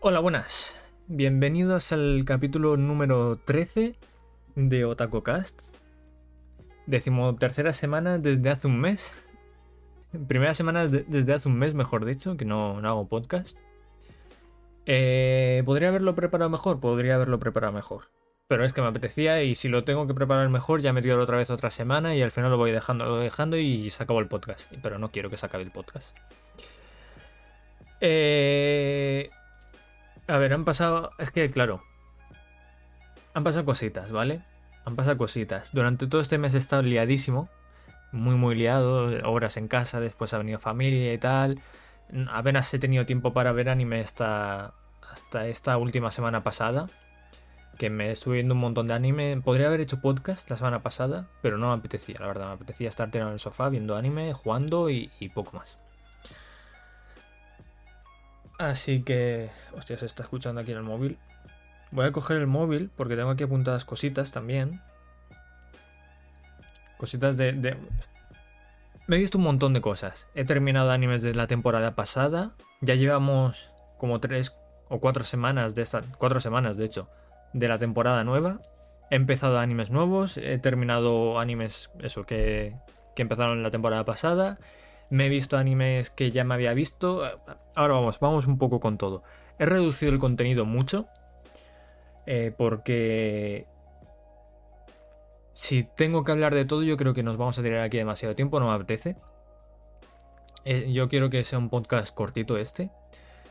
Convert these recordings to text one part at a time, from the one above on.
Hola, buenas. Bienvenidos al capítulo número 13 de OtakoCast. Decimotercera semana desde hace un mes. Primera semana de- desde hace un mes, mejor dicho, que no, no hago podcast. Eh, ¿Podría haberlo preparado mejor? Podría haberlo preparado mejor. Pero es que me apetecía y si lo tengo que preparar mejor ya me tiro otra vez otra semana y al final lo voy dejando, lo voy dejando y se acabó el podcast. Pero no quiero que se acabe el podcast. Eh, a ver, han pasado. Es que, claro. Han pasado cositas, ¿vale? Han pasado cositas. Durante todo este mes he estado liadísimo. Muy, muy liado. Horas en casa, después ha venido familia y tal. Apenas he tenido tiempo para ver anime hasta, hasta esta última semana pasada. Que me estuve viendo un montón de anime. Podría haber hecho podcast la semana pasada, pero no me apetecía, la verdad. Me apetecía estar tirado en el sofá viendo anime, jugando y, y poco más. Así que... Hostia, se está escuchando aquí en el móvil. Voy a coger el móvil porque tengo aquí apuntadas cositas también. Cositas de... de- Me he visto un montón de cosas. He terminado animes de la temporada pasada. Ya llevamos como tres o cuatro semanas de esta... Cuatro semanas, de hecho. De la temporada nueva. He empezado animes nuevos. He terminado animes... Eso, que, que empezaron la temporada pasada. Me he visto animes que ya me había visto. Ahora vamos, vamos un poco con todo. He reducido el contenido mucho. eh, porque. Si tengo que hablar de todo, yo creo que nos vamos a tirar aquí demasiado tiempo, no me apetece. Eh, yo quiero que sea un podcast cortito este,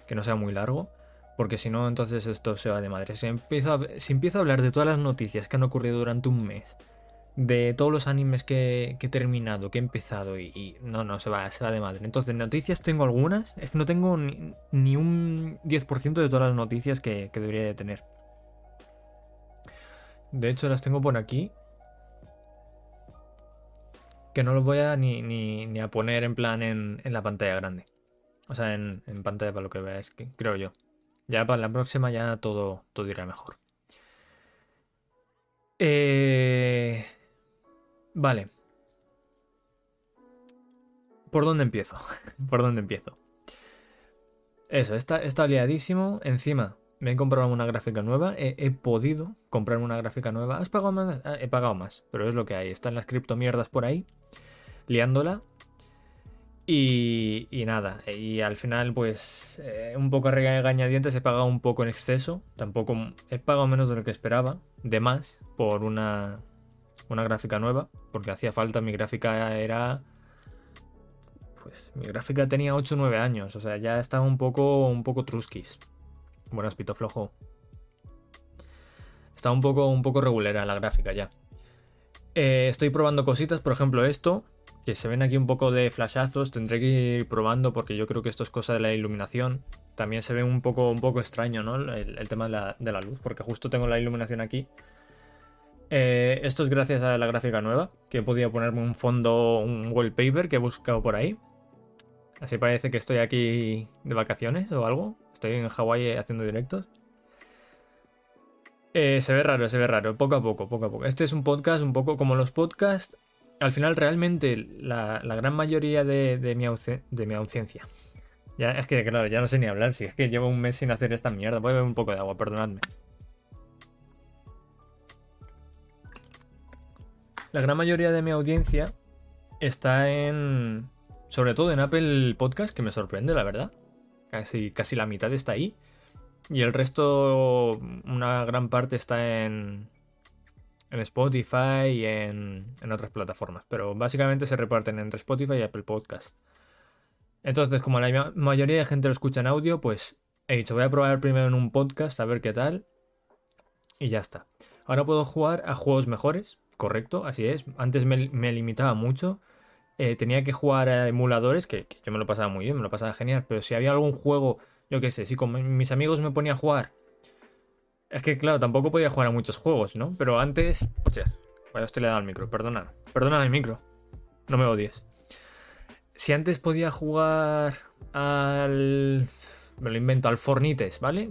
que no sea muy largo, porque si no, entonces esto se va de madre. Si empiezo, a, si empiezo a hablar de todas las noticias que han ocurrido durante un mes, de todos los animes que, que he terminado, que he empezado y, no, no, se va, se va de madre. Entonces, noticias tengo algunas, es que no tengo ni, ni un 10% de todas las noticias que, que debería de tener. De hecho, las tengo por aquí. Que no los voy a ni, ni, ni a poner en plan en, en la pantalla grande. O sea, en, en pantalla para lo que veáis, creo yo. Ya para la próxima ya todo, todo irá mejor. Eh... Vale. ¿Por dónde empiezo? ¿Por dónde empiezo? Eso, está, está liadísimo. Encima, me he comprado una gráfica nueva. He, he podido comprarme una gráfica nueva. ¿Has pagado más? Ah, he pagado más, pero es lo que hay. Están las criptomierdas por ahí, liándola. Y, y nada, y al final, pues, eh, un poco regañadientes he pagado un poco en exceso. Tampoco he pagado menos de lo que esperaba, de más, por una, una gráfica nueva, porque hacía falta. Mi gráfica era. Pues mi gráfica tenía 8 o 9 años, o sea, ya estaba un poco, un poco truskis. Buenas, pito flojo. Estaba un poco, un poco regulera la gráfica ya. Eh, estoy probando cositas, por ejemplo, esto, que se ven aquí un poco de flashazos. Tendré que ir probando porque yo creo que esto es cosa de la iluminación. También se ve un poco, un poco extraño, ¿no? El, el tema de la, de la luz, porque justo tengo la iluminación aquí. Eh, esto es gracias a la gráfica nueva, que he podido ponerme un fondo, un wallpaper que he buscado por ahí. Así parece que estoy aquí de vacaciones o algo. Estoy en Hawái haciendo directos. Eh, se ve raro, se ve raro, poco a poco, poco a poco. Este es un podcast un poco como los podcasts. Al final, realmente, la, gran mayoría de, mi de ausencia. Ya, es que, claro, ya no sé ni hablar. Si es que llevo un mes sin hacer esta mierda. Voy a beber un poco de agua, perdonadme. La gran mayoría de mi audiencia está en. Sobre todo en Apple Podcast, que me sorprende, la verdad. Casi, casi la mitad está ahí. Y el resto, una gran parte está en, en Spotify y en, otras plataformas. Pero básicamente se reparten entre Spotify y Apple Podcast. Entonces, como la ma- mayoría de gente lo escucha en audio, pues he dicho, voy a probar primero en un podcast a ver qué tal. Y ya está. Ahora puedo jugar a juegos mejores, correcto, así es. Antes me, limitaba mucho. Eh, tenía que jugar a emuladores, que, yo me lo pasaba muy bien, me lo pasaba genial. Pero si había algún juego, yo qué sé, si con mis amigos me ponía a jugar. Es que claro, tampoco podía jugar a muchos juegos, ¿no? Pero antes. Hostia, vaya, usted le dado al micro, perdona. Perdona el micro. No me odies. Si antes podía jugar al. Me lo invento, al Fornites, ¿vale?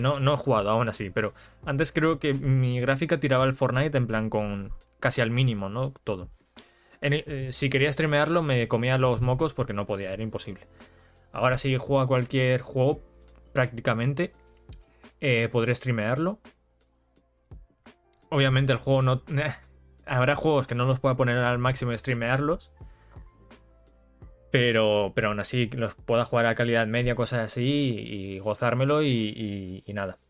No, no he jugado aún así, pero antes creo que mi gráfica tiraba al Fortnite en plan con casi al mínimo, ¿no? Todo. En- eh, si quería streamearlo me comía los mocos porque no podía, era imposible. Ahora si juego a cualquier juego, prácticamente, eh, podré streamearlo. Obviamente el juego no... Habrá juegos que no los pueda poner al máximo y streamearlos. Pero, pero aún así los pueda jugar a calidad media, cosas así, y, gozármelo y, y, nada.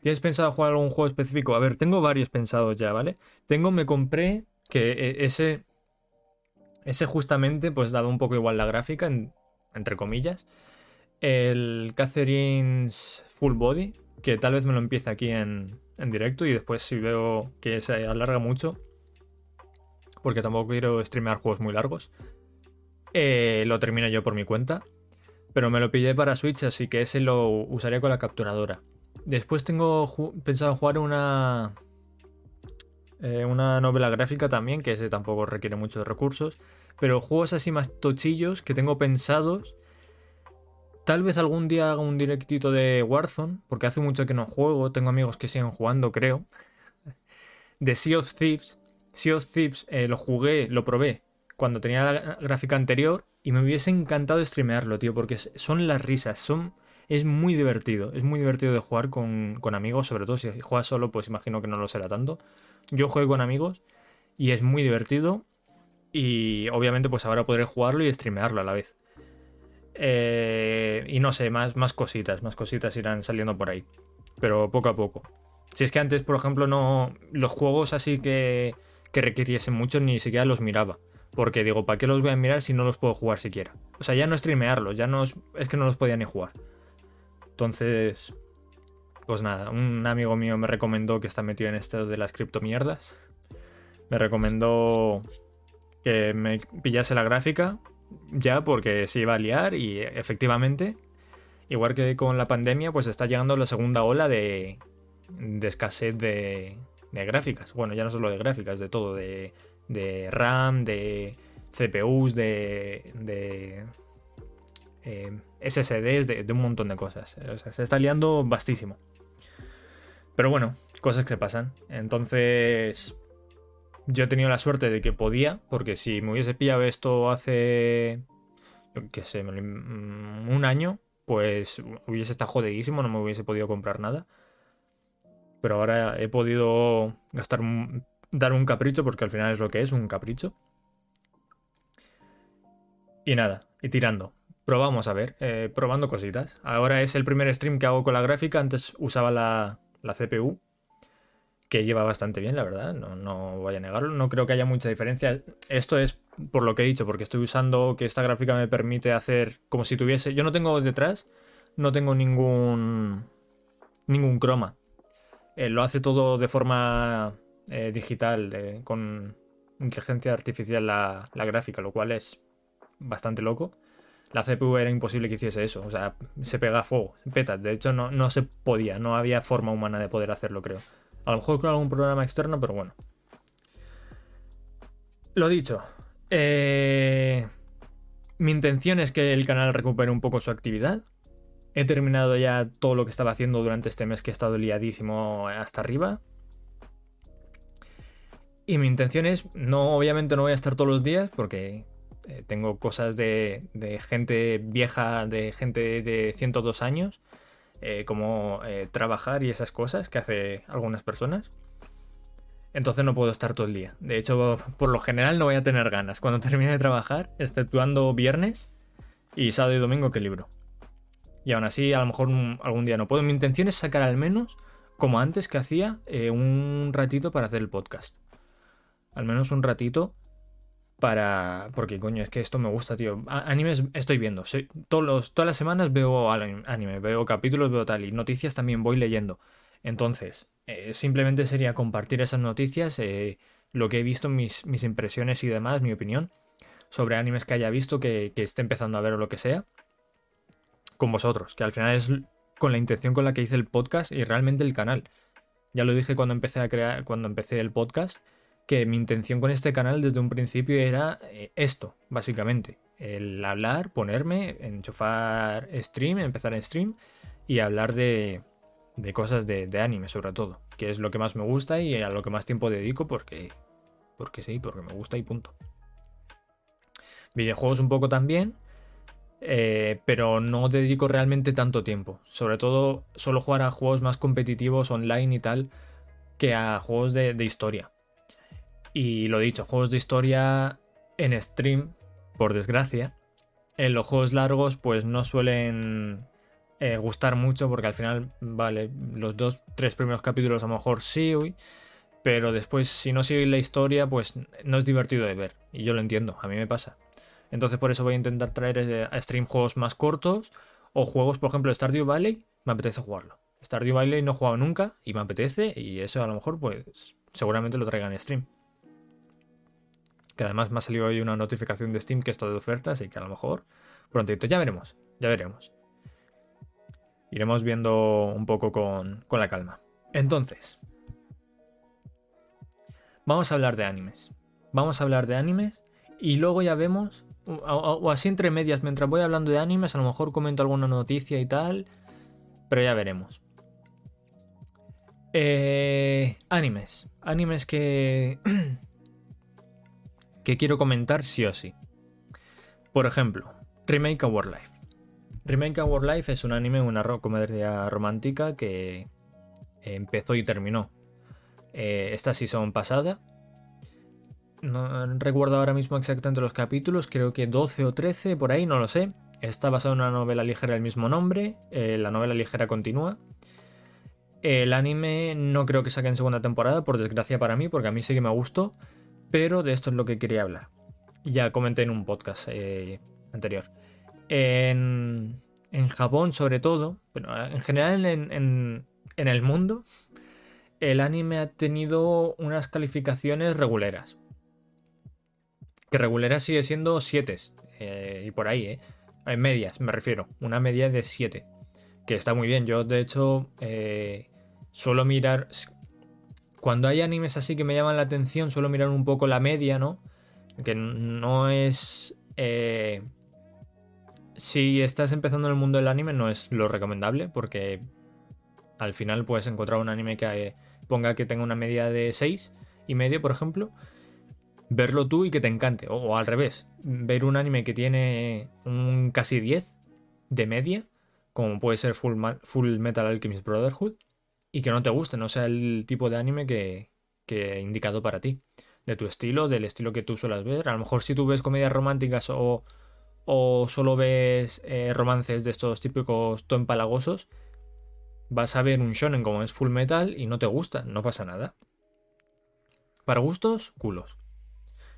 ¿Tienes pensado jugar algún juego específico? A ver, tengo varios pensados ya, ¿vale? Tengo, me compré que e, ese, ese justamente pues daba un poco igual la gráfica, entre comillas. El Catherine's Full Body, que tal vez me lo empiece aquí en, en directo y después si veo que se alarga mucho, porque tampoco quiero streamear juegos muy largos, eh, lo termino yo por mi cuenta. Pero me lo pillé para Switch, así que ese lo usaría con la capturadora. Después tengo pensado jugar una. Eh, una novela gráfica también, que ese tampoco requiere muchos recursos. Pero juegos así más tochillos que tengo pensados. Tal vez algún día haga un directito de Warzone, porque hace mucho que no juego. Tengo amigos que siguen jugando, creo. De Sea of Thieves. Sea of Thieves eh, lo jugué, lo probé cuando tenía la gráfica anterior y me hubiese encantado streamearlo, tío, porque son las risas, son... Es muy divertido, es muy divertido de jugar con, amigos, sobre todo si juegas solo, pues imagino que no lo será tanto. Yo juego con amigos y es muy divertido y obviamente pues ahora podré jugarlo y streamearlo a la vez. Eh, y no sé, más, más cositas, más cositas irán saliendo por ahí, pero poco a poco. Si es que antes, por ejemplo, no los juegos así que, que requiriesen mucho ni siquiera los miraba. Porque digo, ¿para qué los voy a mirar si no los puedo jugar siquiera? O sea, ya no streamearlos, ya no es, que no los podía ni jugar. Entonces, pues nada, un amigo mío me recomendó que está metido en esto de las criptomierdas. Me recomendó que me pillase la gráfica ya porque se iba a liar y efectivamente, igual que con la pandemia, pues está llegando la segunda ola de, de escasez de, de gráficas. Bueno, ya no solo de gráficas, de todo, de de RAM, de CPUs, de, de eh, SSDs, de, un montón de cosas. O sea, se está liando bastísimo. Pero bueno, cosas que pasan. Entonces, yo he tenido la suerte de que podía, porque si me hubiese pillado esto hace, yo qué sé, un año, pues hubiese estado jodidísimo, no me hubiese podido comprar nada. Pero ahora he podido gastar dar un capricho, porque al final es lo que es, un capricho. Y nada, y tirando. Probamos a ver, eh, probando cositas. Ahora es el primer stream que hago con la gráfica, antes usaba la, la CPU, que lleva bastante bien, la verdad, no, no voy a negarlo, no creo que haya mucha diferencia. Esto es por lo que he dicho, porque estoy usando que esta gráfica me permite hacer como si tuviese... Yo no tengo detrás, no tengo ningún... ningún croma. Eh, lo hace todo de forma eh, digital con inteligencia artificial la, gráfica, lo cual es bastante loco. La CPU era imposible que hiciese eso, o sea, se pega a fuego, peta. De hecho, no, no se podía, no había forma humana de poder hacerlo, creo. A lo mejor con algún programa externo, pero bueno. Lo dicho, eh, mi intención es que el canal recupere un poco su actividad. He terminado ya todo lo que estaba haciendo durante este mes que he estado liadísimo hasta arriba. Y mi intención es, no, obviamente no voy a estar todos los días porque eh, tengo cosas de, gente vieja, de gente de 102 años, eh, como eh, trabajar y esas cosas que hace algunas personas. Entonces no puedo estar todo el día. De hecho, por lo general no voy a tener ganas. Cuando termine de trabajar, exceptuando viernes y sábado y domingo que libro. Y aún así, a lo mejor algún día no puedo. Mi intención es sacar al menos, como antes que hacía, un ratito para hacer el podcast al menos un ratito para... Porque coño, es que esto me gusta, tío. Animes estoy viendo. todos todas las semanas veo anime, veo capítulos, veo tal. Y noticias también voy leyendo. Entonces, eh, simplemente sería compartir esas noticias, eh, lo que he visto, mis, mis, impresiones y demás, mi opinión sobre animes que haya visto, que, que esté empezando a ver o lo que sea, con vosotros, que al final es con la intención con la que hice el podcast y realmente el canal. Ya lo dije cuando empecé a crear, cuando empecé el podcast, que mi intención con este canal desde un principio era eh, esto, básicamente. El hablar, ponerme, enchufar stream, empezar en stream y hablar de, de cosas de, anime sobre todo, que es lo que más me gusta y a lo que más tiempo dedico porque, porque sí, porque me gusta y punto. Videojuegos un poco también. eh, pero no dedico realmente tanto tiempo. Sobre todo suelo jugar a juegos más competitivos online y tal que a juegos de, historia. Y lo dicho, juegos de historia en stream, por desgracia. En los juegos largos pues no suelen eh, gustar mucho porque al final, vale, los dos, tres primeros capítulos a lo mejor sí, pero después si no sigue la historia pues no es divertido de ver. Y yo lo entiendo, a mí me pasa. Entonces por eso voy a intentar traer eh, a stream juegos más cortos o juegos, por ejemplo, Stardew Valley, me apetece jugarlo. Stardew Valley no he jugado nunca y me apetece y eso a lo mejor pues seguramente lo traiga en stream. Además me ha salido hoy una notificación de Steam que está de oferta, así que a lo mejor prontito. Ya veremos, ya veremos. Iremos viendo un poco con, con la calma. Entonces, vamos a hablar de animes. Vamos a hablar de animes y luego ya vemos o, así entre medias, mientras voy hablando de animes, a lo mejor comento alguna noticia y tal, pero ya veremos. Eh, animes. Animes que... que quiero comentar sí o sí. Por ejemplo, Remake Our Life. Remake Our Life es un anime, una comedia romántica que empezó y terminó eh, esta season pasada no recuerdo ahora mismo exactamente los capítulos, creo que 12 o 13, por ahí, no lo sé. Está basado en una novela ligera del mismo nombre, eh, la novela ligera continúa. El anime no creo que saque en segunda temporada, por desgracia para mí, porque a mí sí que me gustó, pero de esto es lo que quería hablar. Ya comenté en un podcast eh, anterior. En, Japón, sobre todo, pero en general en el mundo, el anime ha tenido unas calificaciones reguleras que regulera sigue siendo 7. Eh, y por ahí, ¿eh? En medias, me refiero. Una media de 7. Que está muy bien. Yo, de hecho, eh, suelo mirar. Cuando hay animes así que me llaman la atención, suelo mirar un poco la media, ¿no? Que no es. Eh, si estás empezando en el mundo del anime, no es lo recomendable, porque al final puedes encontrar un anime que ponga que tenga una media de 6 y medio, por ejemplo, verlo tú y que te encante. O, al revés, ver un anime que tiene un casi 10 de media, como puede ser Full Metal Alchemist Brotherhood, y que no te guste, no sea el tipo de anime que, que he indicado para ti. De tu estilo, del estilo que tú suelas ver. A lo mejor si tú ves comedias románticas o, o solo ves eh, romances de estos típicos to empalagosos, vas a ver un shonen como es Full Metal y no te gusta, no pasa nada. Para gustos, culos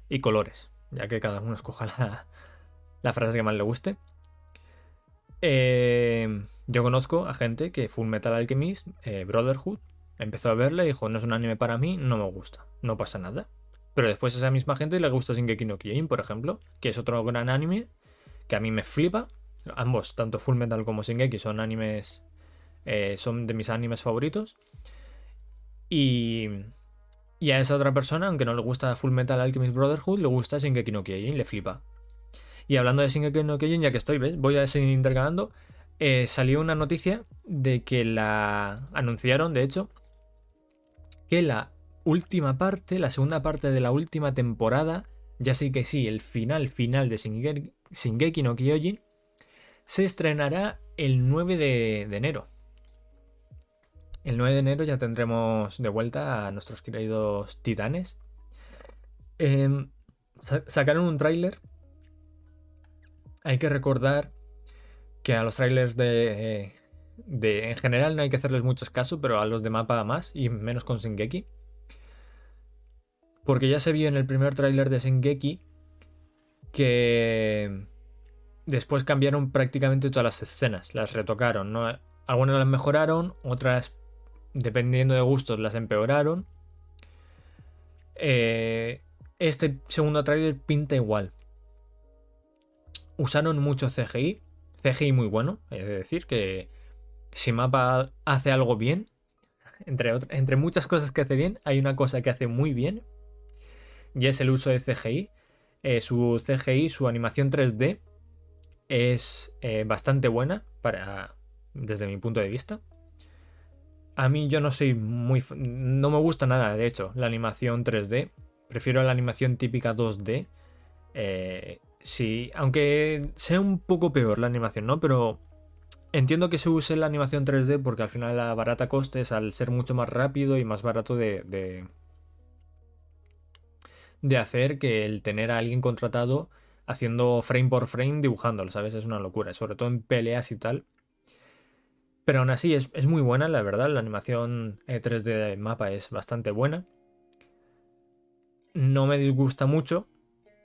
y colores, ya que cada uno escoja la, frase que más le guste. Eh, yo conozco a gente que Full Metal Alchemist, eh, Brotherhood, empezó a verle y dijo, no es un anime para mí, no me gusta, no pasa nada. Pero después a esa misma gente le gusta Shingeki no Kyojin, por ejemplo, que es otro gran anime que a mí me flipa. Ambos, tanto Full Metal como Shingeki, son animes, eh, son de mis animes favoritos. Y, y a esa otra persona, aunque no le gusta Full Metal Alchemist Brotherhood, le gusta Shingeki no Kyojin, le flipa. Y hablando de Shingeki no Kyojin, ya que estoy, ¿ves? Voy a seguir intercalando. Eh, salió una noticia de que la anunciaron, de hecho, que la última parte, la segunda parte de la última temporada, ya sí que sí, el final final de Shingeki, no Kyojin, se estrenará el 9 de enero. El 9 de enero ya tendremos de vuelta a nuestros queridos titanes. Em, sacaron un tráiler. Hay que recordar que a los trailers de, de, En general no hay que hacerles muchos casos, pero a los de mapa más y menos con Shingeki. Porque ya se vio en el primer tráiler de Shingeki que después cambiaron prácticamente todas las escenas, las retocaron, ¿no? Algunas las mejoraron, otras dependiendo de gustos, las empeoraron. Eh, este segundo trailer pinta igual. Usaron mucho CGI, CGI muy bueno, es decir, que si Mapa hace algo bien, entre, entre muchas cosas que hace bien, hay una cosa que hace muy bien, y es el uso de CGI. Eh, su CGI, su animación 3D, es eh, bastante buena para, desde mi punto de vista. A mí yo no soy muy... No me gusta nada, de hecho, la animación 3D. Prefiero la animación típica 2D. Eh, sí, aunque sea un poco peor la animación, ¿no? Pero entiendo que se use la animación 3D porque al final la barata costes al ser mucho más rápido y más barato de, de, hacer que el tener a alguien contratado haciendo frame por frame dibujándolo, ¿sabes? Es una locura, sobre todo en peleas y tal. Pero aún así es, muy buena, la verdad. La animación 3D eh, de mapa es bastante buena. No me disgusta mucho.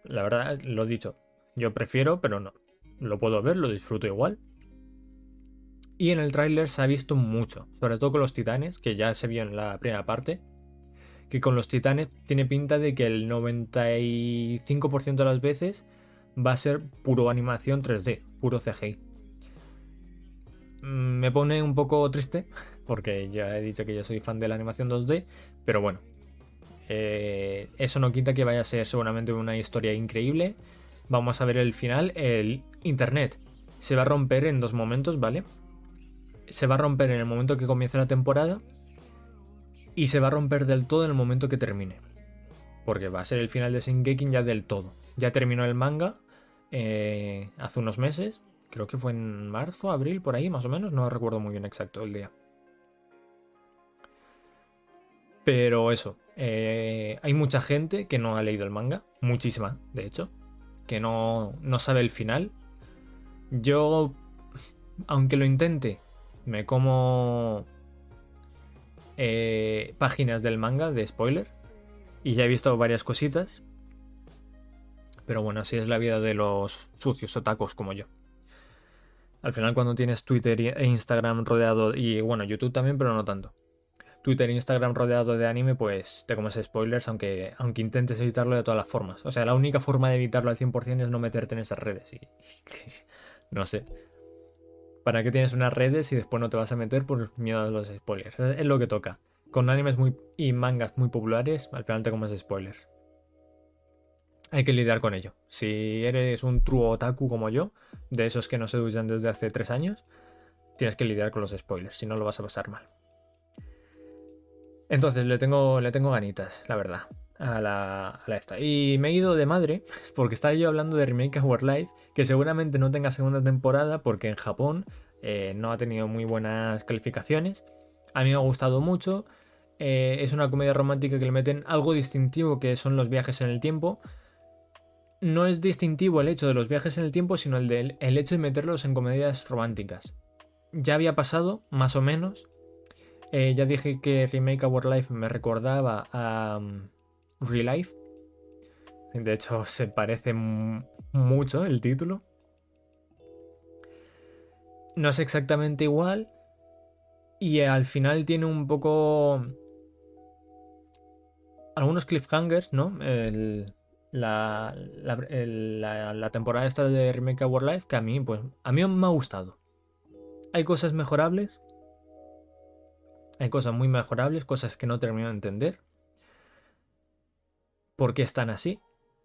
La verdad, lo he dicho. Yo prefiero, pero no. Lo puedo ver, lo disfruto igual. Y en el tráiler se ha visto mucho. Sobre todo con los titanes, que ya se vio en la primera parte. Que con los titanes tiene pinta de que el 95% de las veces va a ser puro animación 3D, puro CGI. Mm, me pone un poco triste, porque ya he dicho que yo soy fan de la animación 2D, pero bueno, eh, eso no quita que vaya a ser seguramente una historia increíble. Vamos a ver el final. El internet se va a romper en dos momentos, ¿vale? Se va a romper en el momento que comience la temporada y se va a romper del todo en el momento que termine. Porque va a ser el final de Shingeki ya del todo. Ya terminó el manga eh, hace unos meses Creo que fue en marzo, abril, por ahí más o menos. No recuerdo muy bien exacto el día. Pero eso, eh, hay mucha gente que no ha leído el manga, muchísima, de hecho, que no, no sabe el final. Yo, aunque lo intente, me como eh, páginas del manga de spoiler y ya he visto varias cositas. Pero bueno, así es la vida de los sucios otacos como yo. Al final cuando tienes Twitter e Instagram rodeado, y bueno, YouTube también, pero no tanto. Twitter e Instagram rodeado de anime, pues te comes spoilers, aunque, aunque intentes evitarlo de todas las formas. O sea, la única forma de evitarlo al 100% es no meterte en esas redes. Y, no sé. ¿Para qué tienes unas redes y después no te vas a meter por miedo a los spoilers? Es lo que toca. Con animes muy, y mangas muy populares, al final te comes spoilers. Hay que lidiar con ello. Si eres un true otaku como yo, de esos que no se duchan desde hace tres años, tienes que lidiar con los spoilers, si no lo vas a pasar mal. Entonces le tengo, le tengo ganitas, la verdad, a la, esta. Y me he ido de madre, porque estaba yo hablando de Remake Our Life, que seguramente no tenga segunda temporada, porque en Japón eh, no ha tenido muy buenas calificaciones. A mí me ha gustado mucho. Eh, es una comedia romántica que le meten algo distintivo, que son los viajes en el tiempo no es distintivo el hecho de los viajes en el tiempo, sino el, de, el hecho de meterlos en comedias románticas. Ya había pasado, más o menos. Eh, ya dije que Remake Our Life me recordaba a um, Real Life. De hecho, se parece mucho el título. No es exactamente igual. Y al final tiene un poco. Algunos cliffhangers, ¿no? La, temporada esta de Remake Our Life que a mí, pues, a mí me ha gustado. Hay cosas mejorables. Hay cosas muy mejorables, cosas que no termino de entender. ¿Por qué están así?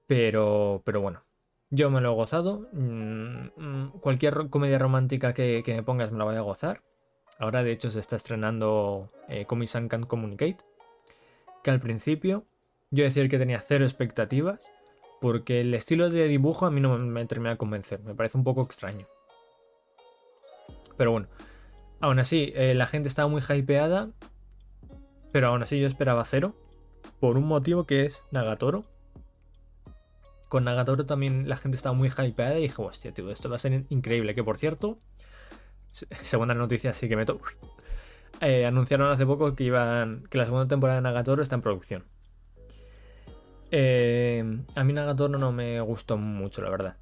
Pero, pero bueno, yo me lo he gozado. Mm, mm, cualquier comedia romántica que, me pongas me la voy a gozar. Ahora, de hecho, se está estrenando eh, Comic Can't Communicate. Que al principio yo decía que tenía cero expectativas porque el estilo de dibujo a mí no me termina de convencer, me parece un poco extraño. Pero bueno, aún así, eh, la gente estaba muy hypeada, pero aún así yo esperaba cero, por un motivo que es Nagatoro. Con Nagatoro también la gente estaba muy hypeada y dije, hostia, tío, esto va a ser increíble. Que por cierto, segunda noticia, sí que meto. Eh, anunciaron hace poco que iban que la segunda temporada de Nagatoro está en producción. Eh, a mí Nagatoro no me gustó mucho, la verdad.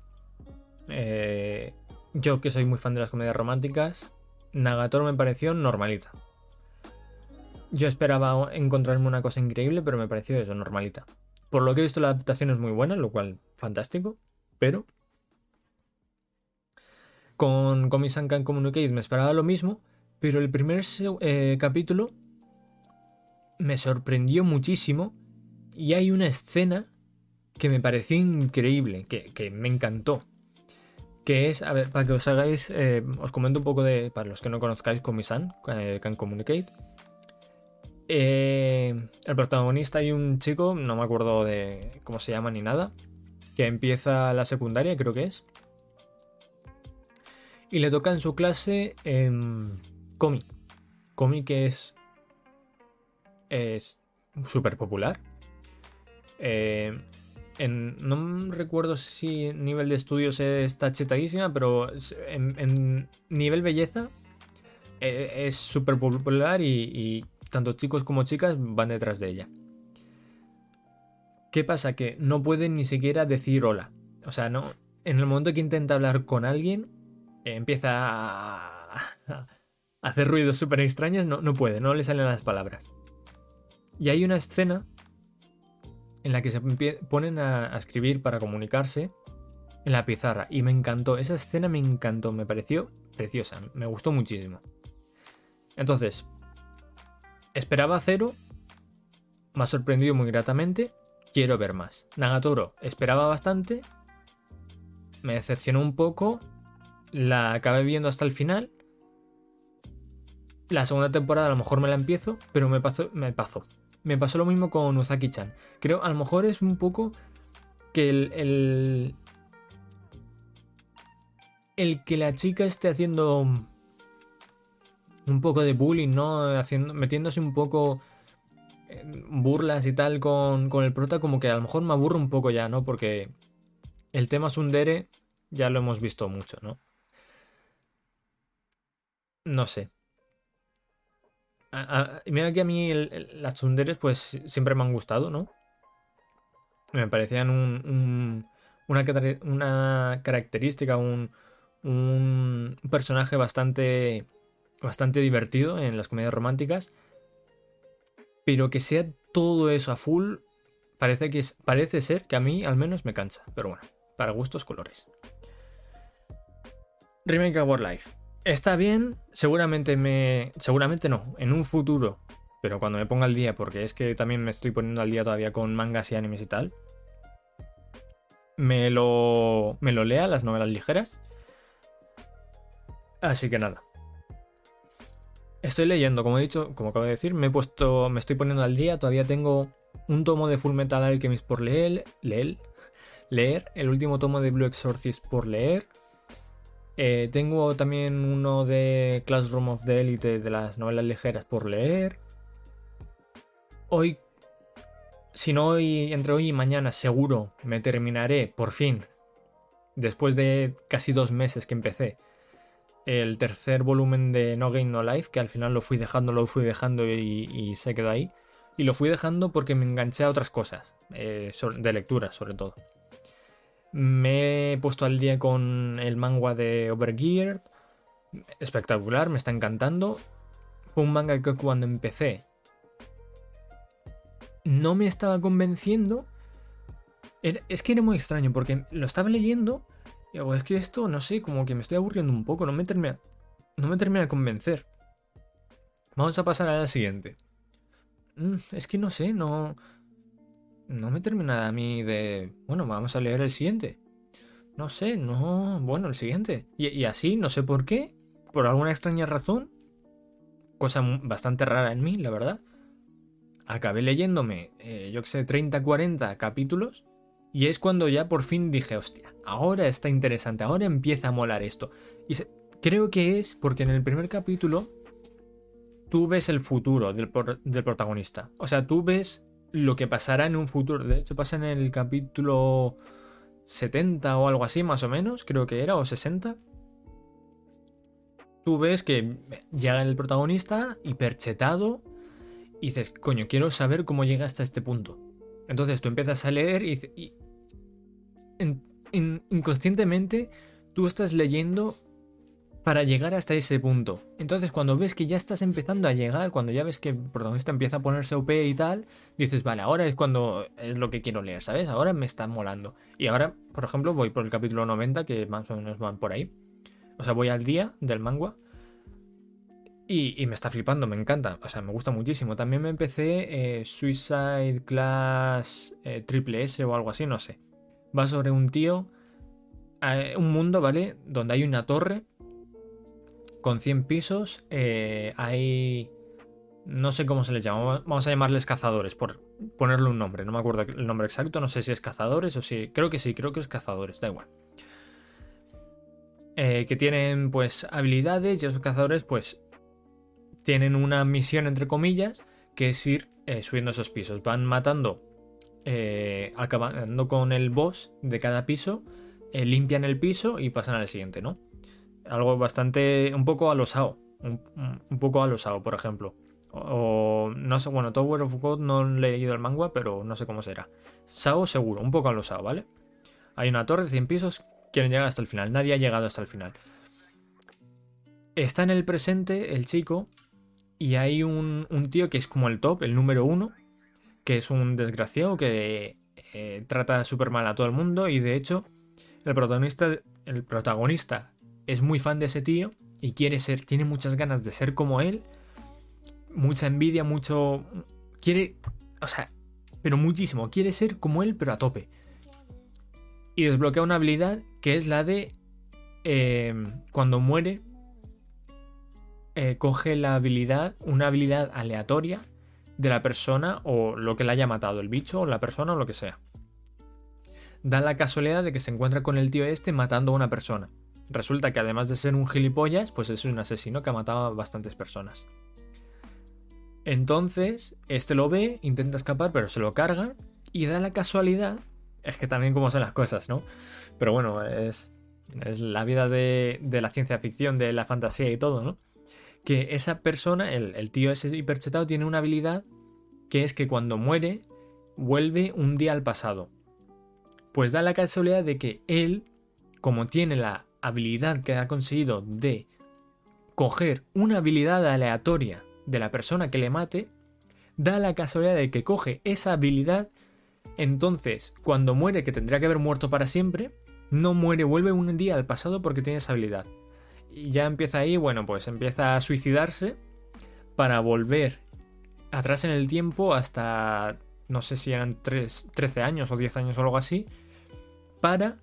Eh, yo que soy muy fan de las comedias románticas, Nagatoro me pareció normalita. Yo esperaba encontrarme una cosa increíble, pero me pareció eso, normalita. Por lo que he visto, la adaptación es muy buena, lo cual, fantástico. Pero con Komi-san Can Communicate me esperaba lo mismo, pero el primer eh, capítulo me sorprendió muchísimo y hay una escena que me pareció increíble, que, me encantó. Que es, a ver, para que os hagáis, eh, os comento un poco de, para los que no conozcáis, Komi-san, eh, Can Communicate. Eh, el protagonista y un chico, no me acuerdo de cómo se llama ni nada, que empieza la secundaria, creo que es. Y le toca en su clase Comi. Comi que es. Es súper popular. Eh, no recuerdo si nivel de estudios está chetadísima, pero en, nivel belleza eh, es súper popular y, tanto chicos como chicas van detrás de ella. ¿Qué pasa? Que no pueden ni siquiera decir hola. O sea, no. En el momento que intenta hablar con alguien, empieza a, hacer ruidos súper extraños, no, no puede, no le salen las palabras. Y hay una escena en la que se ponen a, escribir para comunicarse en la pizarra. Y me encantó, esa escena me encantó, me pareció preciosa, me gustó muchísimo. Entonces, esperaba cero, me ha sorprendido muy gratamente, quiero ver más. Nagatoro, esperaba bastante, me decepcionó un poco, la acabé viendo hasta el final. La segunda temporada a lo mejor me la empiezo, pero me me pasó. Me pasó lo mismo con Uzaki-chan. Creo, a lo mejor es un poco que el, el, que la chica esté haciendo un poco de bullying, ¿no? Haciendo, metiéndose un poco burlas y tal con, con, el prota, como que a lo mejor me aburro un poco ya, ¿no? Porque el tema Sundere ya lo hemos visto mucho, ¿no? No sé mira que a mí las chunderes pues siempre me han gustado, ¿no? Me parecían un, una, una, característica, un, un, personaje bastante, bastante divertido en las comedias románticas. Pero que sea todo eso a full, parece, que parece ser que a mí al menos me cansa. Pero bueno, para gustos colores. Remake Our Life. Está bien, seguramente me. Seguramente no, en un futuro. Pero cuando me ponga al día, porque es que también me estoy poniendo al día todavía con mangas y animes y tal. Me lo. Me lo lea, las novelas ligeras. Así que nada. Estoy leyendo, como he dicho, como acabo de decir, me he puesto. Me estoy poniendo al día. Todavía tengo un tomo de Full Metal Alchemist por leer. Leer. Leer. El último tomo de Blue Exorcist por leer eh, tengo también uno de Classroom of the Elite de las novelas ligeras por leer. Hoy, si no hoy, entre hoy y mañana, seguro me terminaré, por fin, después de casi dos meses que empecé, el tercer volumen de No Game No Life, que al final lo fui dejando, lo fui dejando y, se quedó ahí. Y lo fui dejando porque me enganché a otras cosas, eh, de lectura sobre todo. Me he puesto al día con el manga de Overgeared. Espectacular, me está encantando. Fue un manga que cuando empecé no me estaba convenciendo. es que era muy extraño porque lo estaba leyendo y digo, es que esto, no sé, como que me estoy aburriendo un poco, no me termina, no me termina de convencer. Vamos a pasar a la siguiente. Mm, es que no sé, no no me termina a mí de... Bueno, vamos a leer el siguiente. No sé, no... Bueno, el siguiente. Y, así, no sé por qué, por alguna extraña razón, cosa bastante rara en mí, la verdad, acabé leyéndome, eh, yo que sé, 30, 40 capítulos. Y es cuando ya por fin dije, hostia, ahora está interesante, ahora empieza a molar esto. Y creo que es porque en el primer capítulo tú ves el futuro del, del protagonista. O sea, tú ves lo que pasará en un futuro. De hecho, pasa en el capítulo 70 o algo así, más o menos, creo que era, o 60. Tú ves que llega el protagonista hiperchetado y dices, coño, quiero saber cómo llega hasta este punto. Entonces tú empiezas a leer y, inconscientemente tú estás leyendo para llegar hasta ese punto. Entonces, cuando ves que ya estás empezando a llegar, cuando ya ves que el protagonista empieza a ponerse OP y tal, dices, vale, ahora es cuando es lo que quiero leer, ¿sabes? Ahora me está molando. Y ahora, por ejemplo, voy por el capítulo 90, que más o menos van por ahí. O sea, voy al día del manga. Y, me está flipando, me encanta. O sea, me gusta muchísimo. También me empecé eh, Suicide Class eh, Triple S o algo así, no sé. Va sobre un tío, eh, un mundo, ¿vale? Donde hay una torre con 100 pisos. Eh, hay No sé cómo se les llama. Vamos a llamarles cazadores, por ponerle un nombre. No me acuerdo el nombre exacto. No sé si es cazadores o si. Creo que sí, creo que es cazadores, da igual. Eh, que tienen pues habilidades y esos cazadores pues tienen una misión entre comillas que es ir eh, subiendo esos pisos. Van matando, acabando con el boss de cada piso, limpian el piso y pasan al siguiente, ¿no? Algo bastante, un poco a los AO, un, poco a los AO, por ejemplo. O no sé, bueno, Tower of God no he leído el manga, pero no sé cómo será. Sao seguro, un poco a los Sao, ¿vale? Hay una torre de 100 pisos, quieren llegar hasta el final. Nadie ha llegado hasta el final. Está en el presente el chico y hay un, tío que es como el top, el número uno, que es un desgraciado que eh, trata súper mal a todo el mundo y de hecho el protagonista, el protagonista es muy fan de ese tío y quiere ser, tiene muchas ganas de ser como él mucha envidia, mucho... Quiere... O sea, pero muchísimo. Quiere ser como él, pero a tope. Y desbloquea una habilidad que es la de... Em, cuando muere, eh, coge la habilidad, una habilidad aleatoria de la persona o lo que le haya matado, el bicho o la persona o lo que sea. Da la casualidad de que se encuentra con el tío este matando a una persona. Resulta que además de ser un gilipollas, pues es un asesino que ha matado a bastantes personas. Entonces, este lo ve, intenta escapar, pero se lo carga y da la casualidad. Es que también como son las cosas, ¿no? Pero bueno, es, es la vida de, la ciencia ficción, de la fantasía y todo, ¿no? Que esa persona, el, tío ese hiperchetado, tiene una habilidad que es que cuando muere, vuelve un día al pasado. Pues da la casualidad de que él, como tiene la habilidad que ha conseguido de coger una habilidad aleatoria de la persona que le mate, da la casualidad de que coge esa habilidad, entonces cuando muere, que tendría que haber muerto para siempre, no muere, vuelve un día al pasado porque tiene esa habilidad. Y ya empieza ahí, bueno, pues empieza a suicidarse para volver atrás en el tiempo hasta, no sé si eran 13 años o 10 años o algo así, para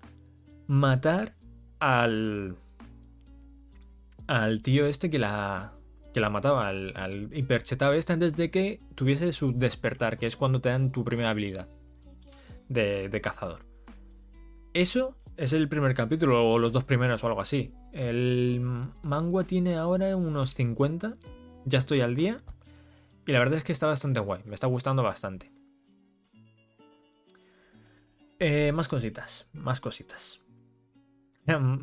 matar al... al tío este que la, que la mataba al, al hiperchetado este antes de que tuviese su despertar, que es cuando te dan tu primera habilidad de, cazador. Eso es el primer capítulo, o los dos primeros, o algo así. El manga tiene ahora unos 50, ya estoy al día, y la verdad es que está bastante guay, me está gustando bastante. Eh, más cositas, más cositas.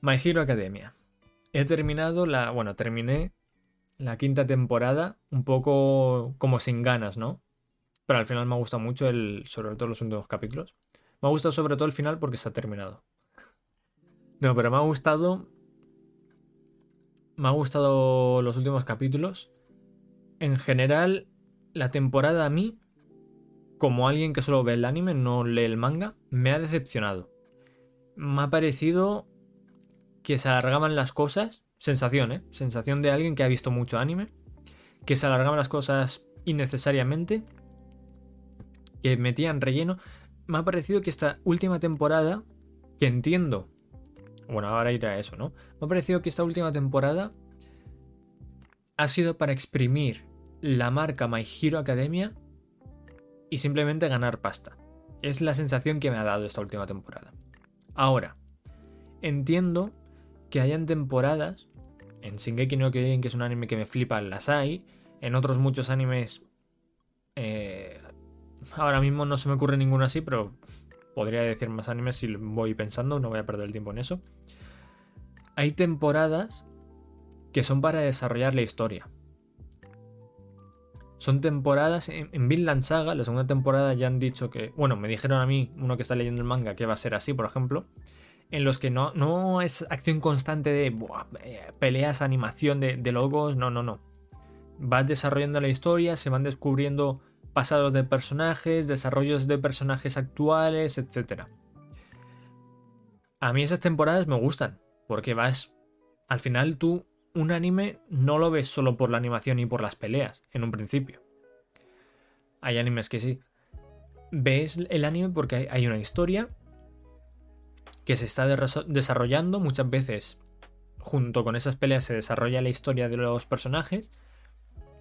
My Hero Academia. He terminado la. Bueno, terminé la quinta temporada un poco como sin ganas, ¿no? Pero al final me ha gustado mucho, el, sobre todo los últimos capítulos. Me ha gustado sobre todo el final porque se ha terminado. No, pero me ha gustado. Me ha gustado los últimos capítulos. En general, la temporada a mí, como alguien que solo ve el anime, no lee el manga, me ha decepcionado. Me ha parecido que se alargaban las cosas, sensación, ¿eh? Sensación de alguien que ha visto mucho anime, que se alargaban las cosas innecesariamente, que metían relleno. Me ha parecido que esta última temporada, que entiendo, bueno, ahora irá a eso, ¿no? Me ha parecido que esta última temporada ha sido para exprimir la marca My Hero Academia y simplemente ganar pasta. Es la sensación que me ha dado esta última temporada. Ahora, entiendo que hayan temporadas. En Shingeki no Kyojin, que es un anime que me flipa, las hay. En otros muchos animes. Eh, ahora mismo no se me ocurre ninguno así, pero podría decir más animes si voy pensando, no voy a perder el tiempo en eso. Hay temporadas que son para desarrollar la historia. Son temporadas. En, en Vinland Saga, la segunda temporada ya han dicho que. Bueno, me dijeron a mí, uno que está leyendo el manga, que va a ser así, por ejemplo en los que no, no es acción constante de eh, peleas, animación de, logos, no, no, no. Vas desarrollando la historia, se van descubriendo pasados de personajes, desarrollos de personajes actuales, etc. A mí esas temporadas me gustan, porque vas, al final tú un anime no lo ves solo por la animación y por las peleas, en un principio. Hay animes que sí. Ves el anime porque hay una historia que se está desarrollando muchas veces junto con esas peleas se desarrolla la historia de los personajes,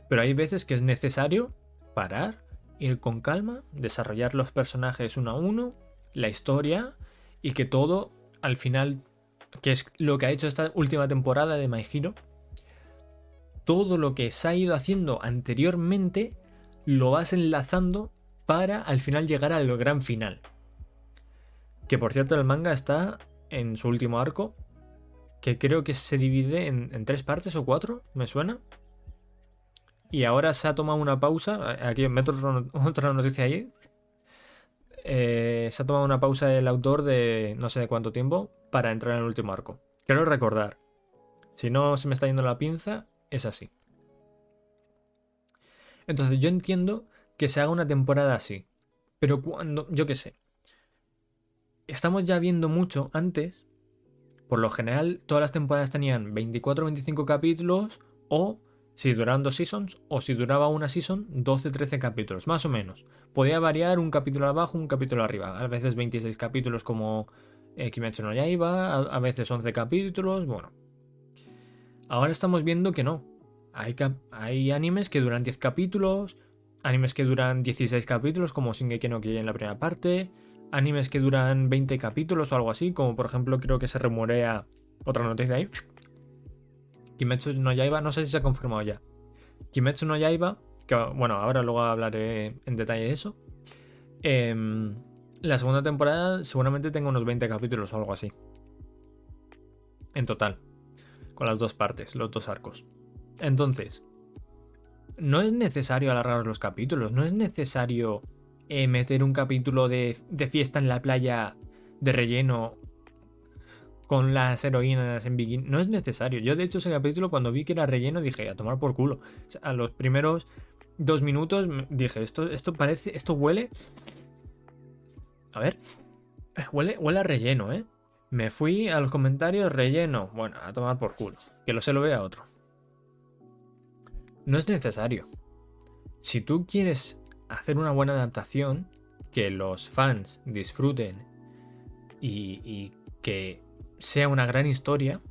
pero hay veces que es necesario parar, ir con calma, desarrollar los personajes uno a uno, la historia y que todo al final, que es lo que ha hecho esta última temporada de My Hero, todo lo que se ha ido haciendo anteriormente lo vas enlazando para al final llegar al gran final. Que por cierto el manga está en su último arco, que creo que se divide en, tres partes o cuatro, me suena. Y ahora se ha tomado una pausa, aquí meto otra noticia ahí. Eh, se ha tomado una pausa el autor de no sé de cuánto tiempo para entrar en el último arco. Quiero recordar, si no se me está yendo la pinza, es así. Entonces yo entiendo que se haga una temporada así. Pero cuando, yo qué sé. Estamos ya viendo mucho antes. Por lo general, todas las temporadas tenían 24 o 25 capítulos. O, si duraban dos seasons, o si duraba una season, 12-13 capítulos, más o menos. Podía variar un capítulo abajo, un capítulo arriba. A veces 26 capítulos como eh, Kimetsu no Yaiba, a, veces 11 capítulos, bueno. Ahora estamos viendo que no. Hay, hay animes que duran 10 capítulos, animes que duran 16 capítulos, como Shingeki no Kyojin en la primera parte, animes que duran 20 capítulos o algo así, como por ejemplo creo que se rumorea otra noticia ahí. Kimetsu no Yaiba, no sé si se ha confirmado ya. Kimetsu no Yaiba, bueno, ahora luego hablaré en detalle de eso. Em, la segunda temporada seguramente tenga unos 20 capítulos o algo así. En total. Con las dos partes, los dos arcos. Entonces, no es necesario alargar los capítulos, no es necesario eh, meter un capítulo de, fiesta en la playa de relleno con las heroínas en bikini. No es necesario. Yo, de hecho, ese capítulo, cuando vi que era relleno, dije, a tomar por culo. a los primeros dos minutos dije, esto, esto parece, esto huele. A ver. Huele, huele a relleno, ¿eh? Me fui a los comentarios relleno. Bueno, a tomar por culo. Que lo se lo vea otro. No es necesario. Si tú quieres hacer una buena adaptación, que los fans disfruten y, que sea una gran historia,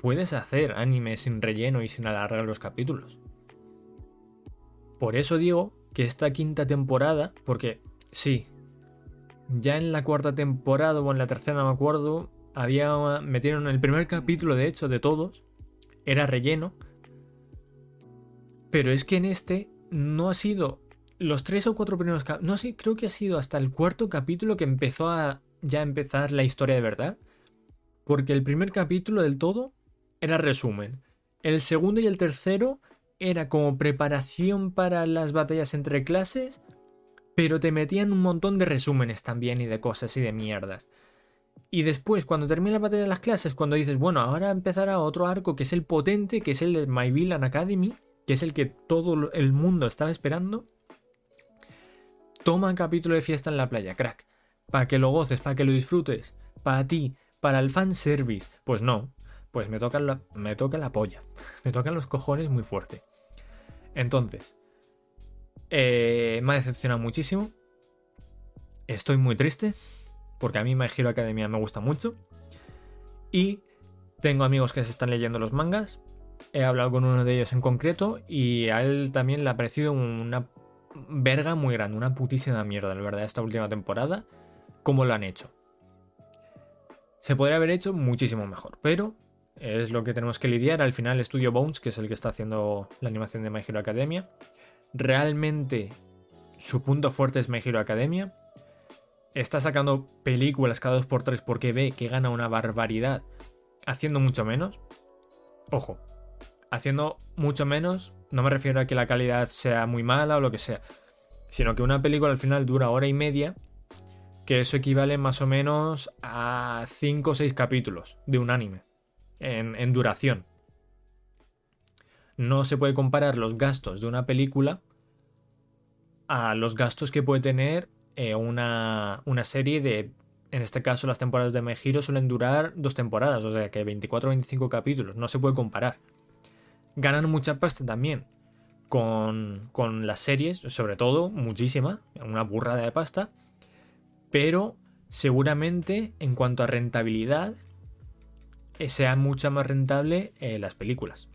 puedes hacer anime sin relleno y sin alargar los capítulos. Por eso digo que esta quinta temporada, porque sí, ya en la cuarta temporada o en la tercera, no me acuerdo, había metieron el primer capítulo de hecho de todos, era relleno, pero es que en este no ha sido los tres o cuatro primeros no sé, creo que ha sido hasta el cuarto capítulo que empezó a ya empezar la historia de verdad. Porque el primer capítulo del todo era resumen. El segundo y el tercero era como preparación para las batallas entre clases, pero te metían un montón de resúmenes también y de cosas y de mierdas. Y después, cuando termina la batalla de las clases, cuando dices, bueno, ahora empezará otro arco que es el potente, que es el de My Villain Academy, que es el que todo el mundo estaba esperando, toma un capítulo de fiesta en la playa, crack. Para que lo goces, para que lo disfrutes. Para ti, para el fanservice. Pues no. Pues me toca la, me toca la polla. Me tocan los cojones muy fuerte. Entonces, eh, me ha decepcionado muchísimo. Estoy muy triste. Porque a mí My Hero Academia me gusta mucho. Y tengo amigos que se están leyendo los mangas. He hablado con uno de ellos en concreto y a él también le ha parecido una verga muy grande, una putísima mierda, la verdad, esta última temporada, como lo han hecho. Se podría haber hecho muchísimo mejor, pero es lo que tenemos que lidiar. Al final, el estudio Bones, que es el que está haciendo la animación de My Hero Academia, realmente su punto fuerte es My Academia. Está sacando películas cada dos por tres porque ve que gana una barbaridad haciendo mucho menos. Ojo, haciendo mucho menos, no me refiero a que la calidad sea muy mala o lo que sea, sino que una película al final dura hora y media, que eso equivale más o menos a 5 o 6 capítulos de un anime en, duración. No se puede comparar los gastos de una película a los gastos que puede tener eh, una, una, serie de. En este caso, las temporadas de Mejiro suelen durar dos temporadas, o sea que 24 o 25 capítulos. No se puede comparar ganan mucha pasta también con, las series, sobre todo, muchísima, una burrada de pasta, pero seguramente en cuanto a rentabilidad, eh, sea mucho más rentable eh, las películas.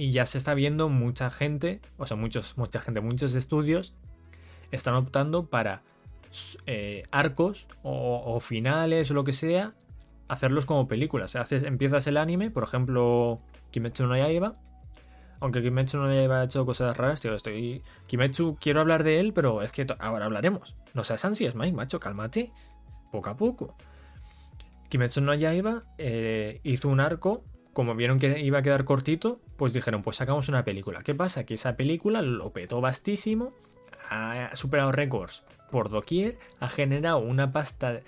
Y ya se está viendo mucha gente, o sea, muchos, mucha gente, muchos estudios están optando para eh, arcos o, finales o lo que sea, hacerlos como películas. Haces, empiezas el anime, por ejemplo, Kimetsu no Yaiba. Aunque Kimetsu no Yaiba ha hecho cosas raras, tío, estoy... Kimetsu, quiero hablar de él, pero es que ahora hablaremos. No seas ansias, Mike, macho, cálmate. Poco a poco. Kimetsu no Yaiba eh, hizo un arco, como vieron que iba a quedar cortito, pues dijeron, pues sacamos una película. ¿Qué pasa? Que esa película lo petó vastísimo, ha superado récords por doquier, ha generado una pasta...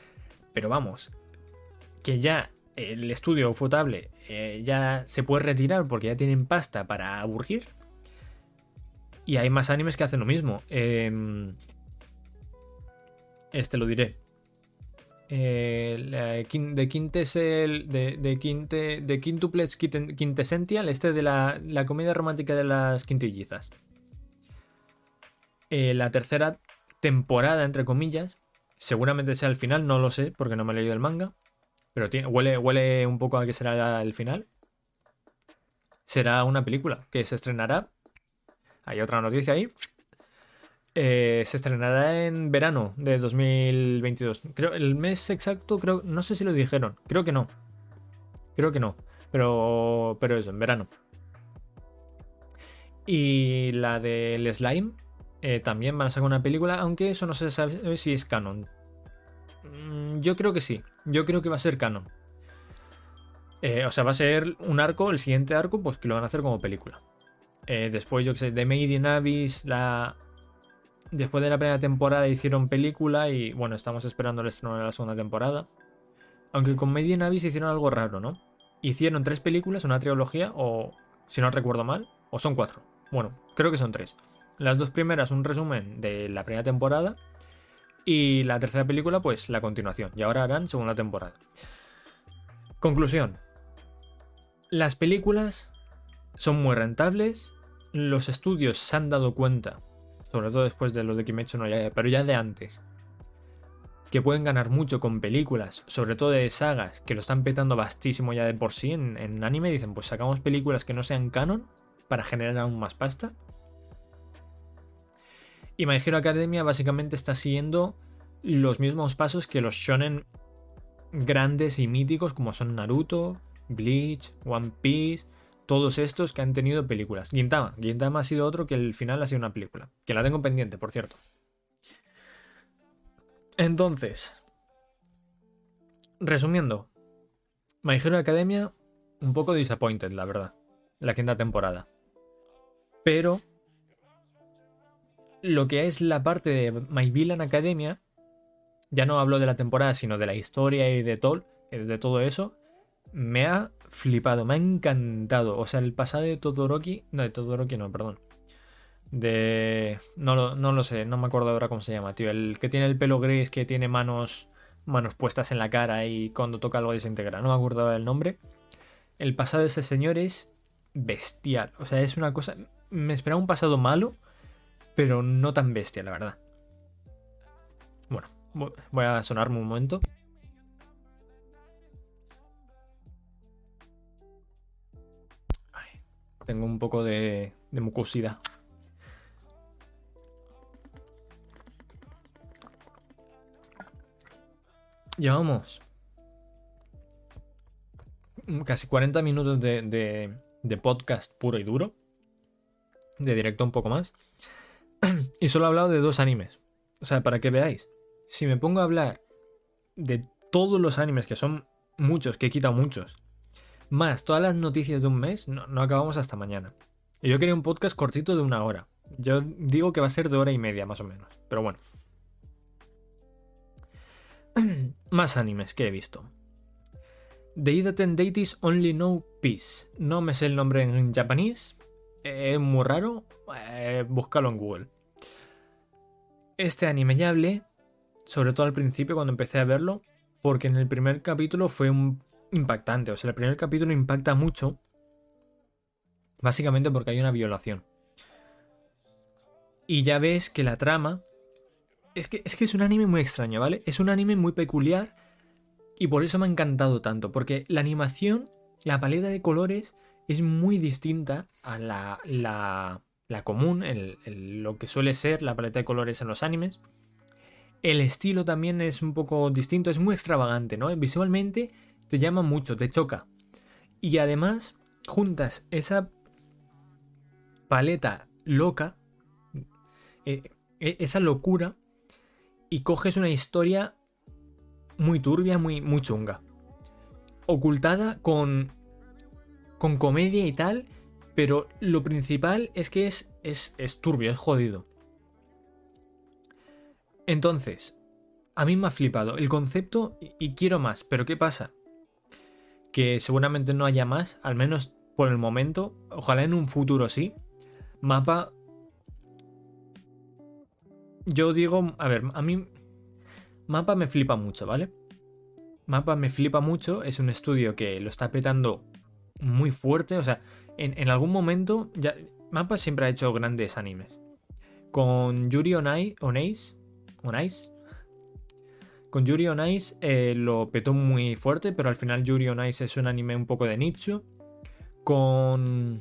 Pero vamos, que ya el estudio Ufotable eh, ya se puede retirar porque ya tienen pasta para aburrir. Y hay más animes que hacen lo mismo. Em, este lo diré. Eh, de Quintessel, de, de, Quinte, de Quintuplets Quintessential, este de la, la comedia romántica de las quintillizas. Eh, la tercera temporada, entre comillas, seguramente sea el final, no lo sé porque no me he leído el manga, pero huele, huele un poco a que será el final. Será una película que se estrenará. Hay otra noticia ahí. Eh, se estrenará en verano de 2022. Creo, el mes exacto, creo, no sé si lo dijeron. Creo que no. Creo que no. Pero, pero eso, en verano. Y la del slime eh, también van a sacar una película, aunque eso no se sabe si es canon. Mm, yo creo que sí. Yo creo que va a ser canon. Eh, o sea, va a ser un arco, el siguiente arco, pues que lo van a hacer como película. después, yo que sé, de Made in Abyss, la después de la primera temporada hicieron película y bueno, estamos esperando el estreno de la segunda temporada. Aunque con Made in Abyss hicieron algo raro, ¿no? Hicieron tres películas, una trilogía, o si no recuerdo mal, o son cuatro. Bueno, creo que son tres. Las dos primeras un resumen de la primera temporada y la tercera película pues la continuación. Y ahora harán segunda temporada. Conclusión. Las películas son muy rentables. Los estudios se han dado cuenta sobre todo después de lo de Kimetsu no Yaiba, pero ya de antes, que pueden ganar mucho con películas, sobre todo de sagas que lo están petando bastísimo ya de por sí en, anime, dicen, pues sacamos películas que no sean canon para generar aún más pasta. Y My Hero Academia básicamente está siguiendo los mismos pasos que los shonen grandes y míticos como son Naruto, Bleach, One Piece, todos estos que han tenido películas. Gintama. Gintama ha sido otro que el final ha sido una película. Que la tengo pendiente, por cierto. Entonces, resumiendo, My Hero Academia, un poco disappointed, la verdad. La quinta temporada. Pero lo que es la parte de My Villain Academia, ya no hablo de la temporada, sino de la historia y de todo, de todo eso, me ha flipado, me ha encantado. O sea, el pasado de Todoroki. No, de Todoroki no, perdón. De. No lo, no lo sé, no me acuerdo ahora cómo se llama, tío. El que tiene el pelo gris, que tiene manos. Manos puestas en la cara y cuando toca algo desintegra. No me acuerdo ahora el nombre. El pasado de ese señor es bestial. O sea, es una cosa. Me esperaba un pasado malo, pero no tan bestia, la verdad. Bueno, voy a sonarme un momento. Tengo un poco de, mucosidad. Llevamos casi 40 minutos de, de, podcast puro y duro. De directo un poco más. Y solo he hablado de dos animes. O sea, para que veáis. Si me pongo a hablar de todos los animes, que son muchos, que he quitado muchos, más todas las noticias de un mes, no, acabamos hasta mañana. Y yo quería un podcast cortito de una hora. Yo digo que va a ser de hora y media más o menos. Pero bueno. más animes que he visto. The Ten Deities Only Know Peace. No me sé el nombre en japonés. Es muy raro. Eh, búscalo en Google. Este anime ya hablé, sobre todo al principio cuando empecé a verlo, porque en el primer capítulo fue un impactante. O sea, el primer capítulo impacta mucho. Básicamente porque hay una violación. Y ya ves que la trama. Es que, es que es un anime muy extraño, ¿vale? Es un anime muy peculiar. Y por eso me ha encantado tanto, porque la animación, la paleta de colores es muy distinta a la, la, la común, lo que suele ser la paleta de colores en los animes. El estilo también es un poco distinto, es muy extravagante, ¿no? Visualmente te llama mucho, te choca. Y además juntas esa paleta loca, eh, eh, esa locura, y coges una historia muy turbia, muy, muy chunga. Ocultada con, con comedia y tal, pero lo principal es que es, es turbio, es jodido. Entonces, a mí me ha flipado el concepto y quiero más, pero ¿qué pasa? Que seguramente no haya más, al menos por el momento, ojalá en un futuro sí. Mapa... Yo digo, a ver, a mí Mapa me flipa mucho, ¿vale? Mapa me flipa mucho, es un estudio que lo está petando muy fuerte, o sea, en, algún momento, ya, Mapa siempre ha hecho grandes animes. Con Yuri on, Ice, con Yuri on Ice eh, lo petó muy fuerte, pero al final Yuri on Ice es un anime un poco de nicho. Con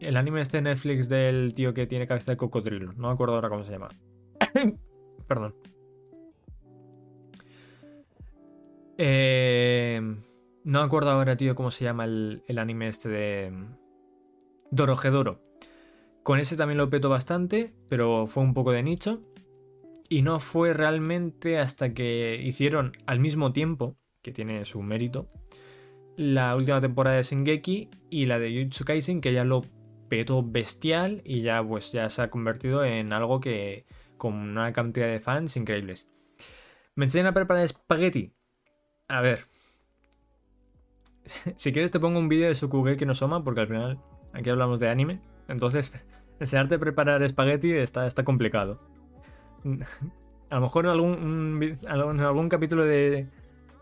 el anime este de Netflix del tío que tiene cabeza de cocodrilo, no me acuerdo ahora cómo se llama. Perdón. Eh, no me acuerdo ahora, tío, cómo se llama el, anime este de Dorojedoro. Con ese también lo peto bastante, pero fue un poco de nicho. Y no fue realmente hasta que hicieron al mismo tiempo, que tiene su mérito, la última temporada de Shingeki y la de Jujutsu Kaisen, que ya lo petó bestial y ya pues ya se ha convertido en algo que con una cantidad de fans increíbles. Me enseñan a preparar espagueti. A ver, si quieres te pongo un vídeo de Sukugeki no Soma, porque al final aquí hablamos de anime. Entonces, enseñarte a preparar espagueti está, está complicado. A lo mejor en algún, algún capítulo de,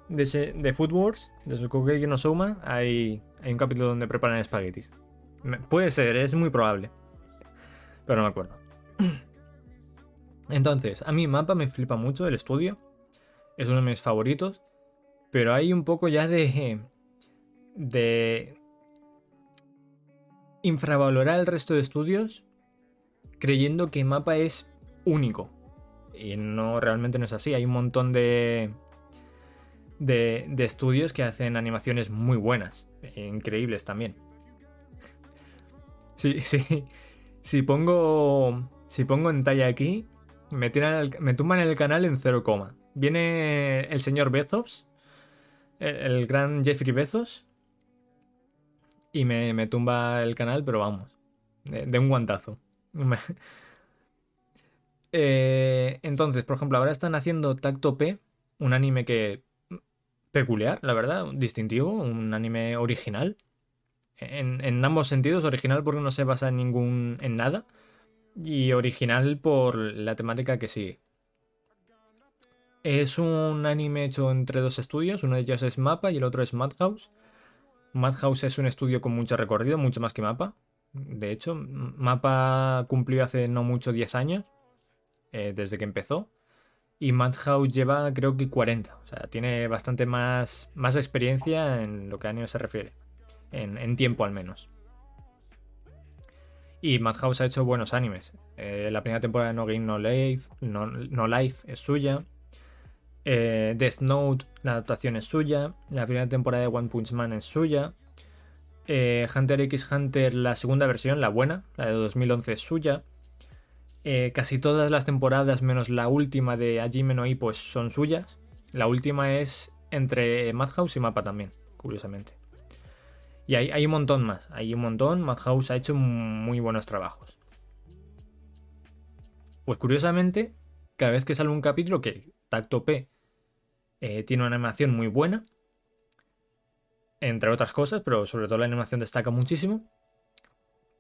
de, de Food Wars, de Sukugeki no hay, hay un capítulo donde preparan espaguetis. Puede ser, es muy probable. Pero no me acuerdo. Entonces, a mí Mapa me flipa mucho el estudio. Es uno de mis favoritos. Pero hay un poco ya de de infravalorar el resto de estudios creyendo que Mapa es único. Y no, realmente no es así. Hay un montón de, de, de estudios que hacen animaciones muy buenas, increíbles también. Sí, sí. Si pongo, si pongo en talla aquí, me, me tumban el canal en 0, Viene el señor Bezos, el, el gran Jeffrey Bezos, y me, tumba el canal, pero vamos, de, un guantazo. Eh, entonces, por ejemplo, ahora están haciendo Tacto P, un anime que peculiar, la verdad, distintivo, un anime original. En, en, ambos sentidos, original porque no se basa en ningún. en nada. Y original por la temática que sigue. Es un anime hecho entre dos estudios, uno de ellos es Mapa y el otro es Madhouse. Madhouse es un estudio con mucho recorrido, mucho más que Mapa. De hecho, Mapa cumplió hace no mucho 10 años, eh, desde que empezó. Y Madhouse lleva creo que 40. O sea, tiene bastante más, más experiencia en lo que a anime se refiere. En, tiempo al menos. Y Madhouse ha hecho buenos animes. Eh, la primera temporada de No Game No Life, es suya. Eh, Death Note, la adaptación es suya. La primera temporada de One Punch Man es suya. Hunter x Hunter, la segunda versión, la buena, la de 2011 es suya. Eh, casi todas las temporadas, menos la última de Hajime no pues son suyas. La última es entre Madhouse y Mapa también, curiosamente. Y hay, hay un montón más, hay un montón. Madhouse ha hecho muy buenos trabajos. Pues curiosamente, cada vez que sale un capítulo que Tacto P eh, tiene una animación muy buena, entre otras cosas, pero sobre todo la animación destaca muchísimo.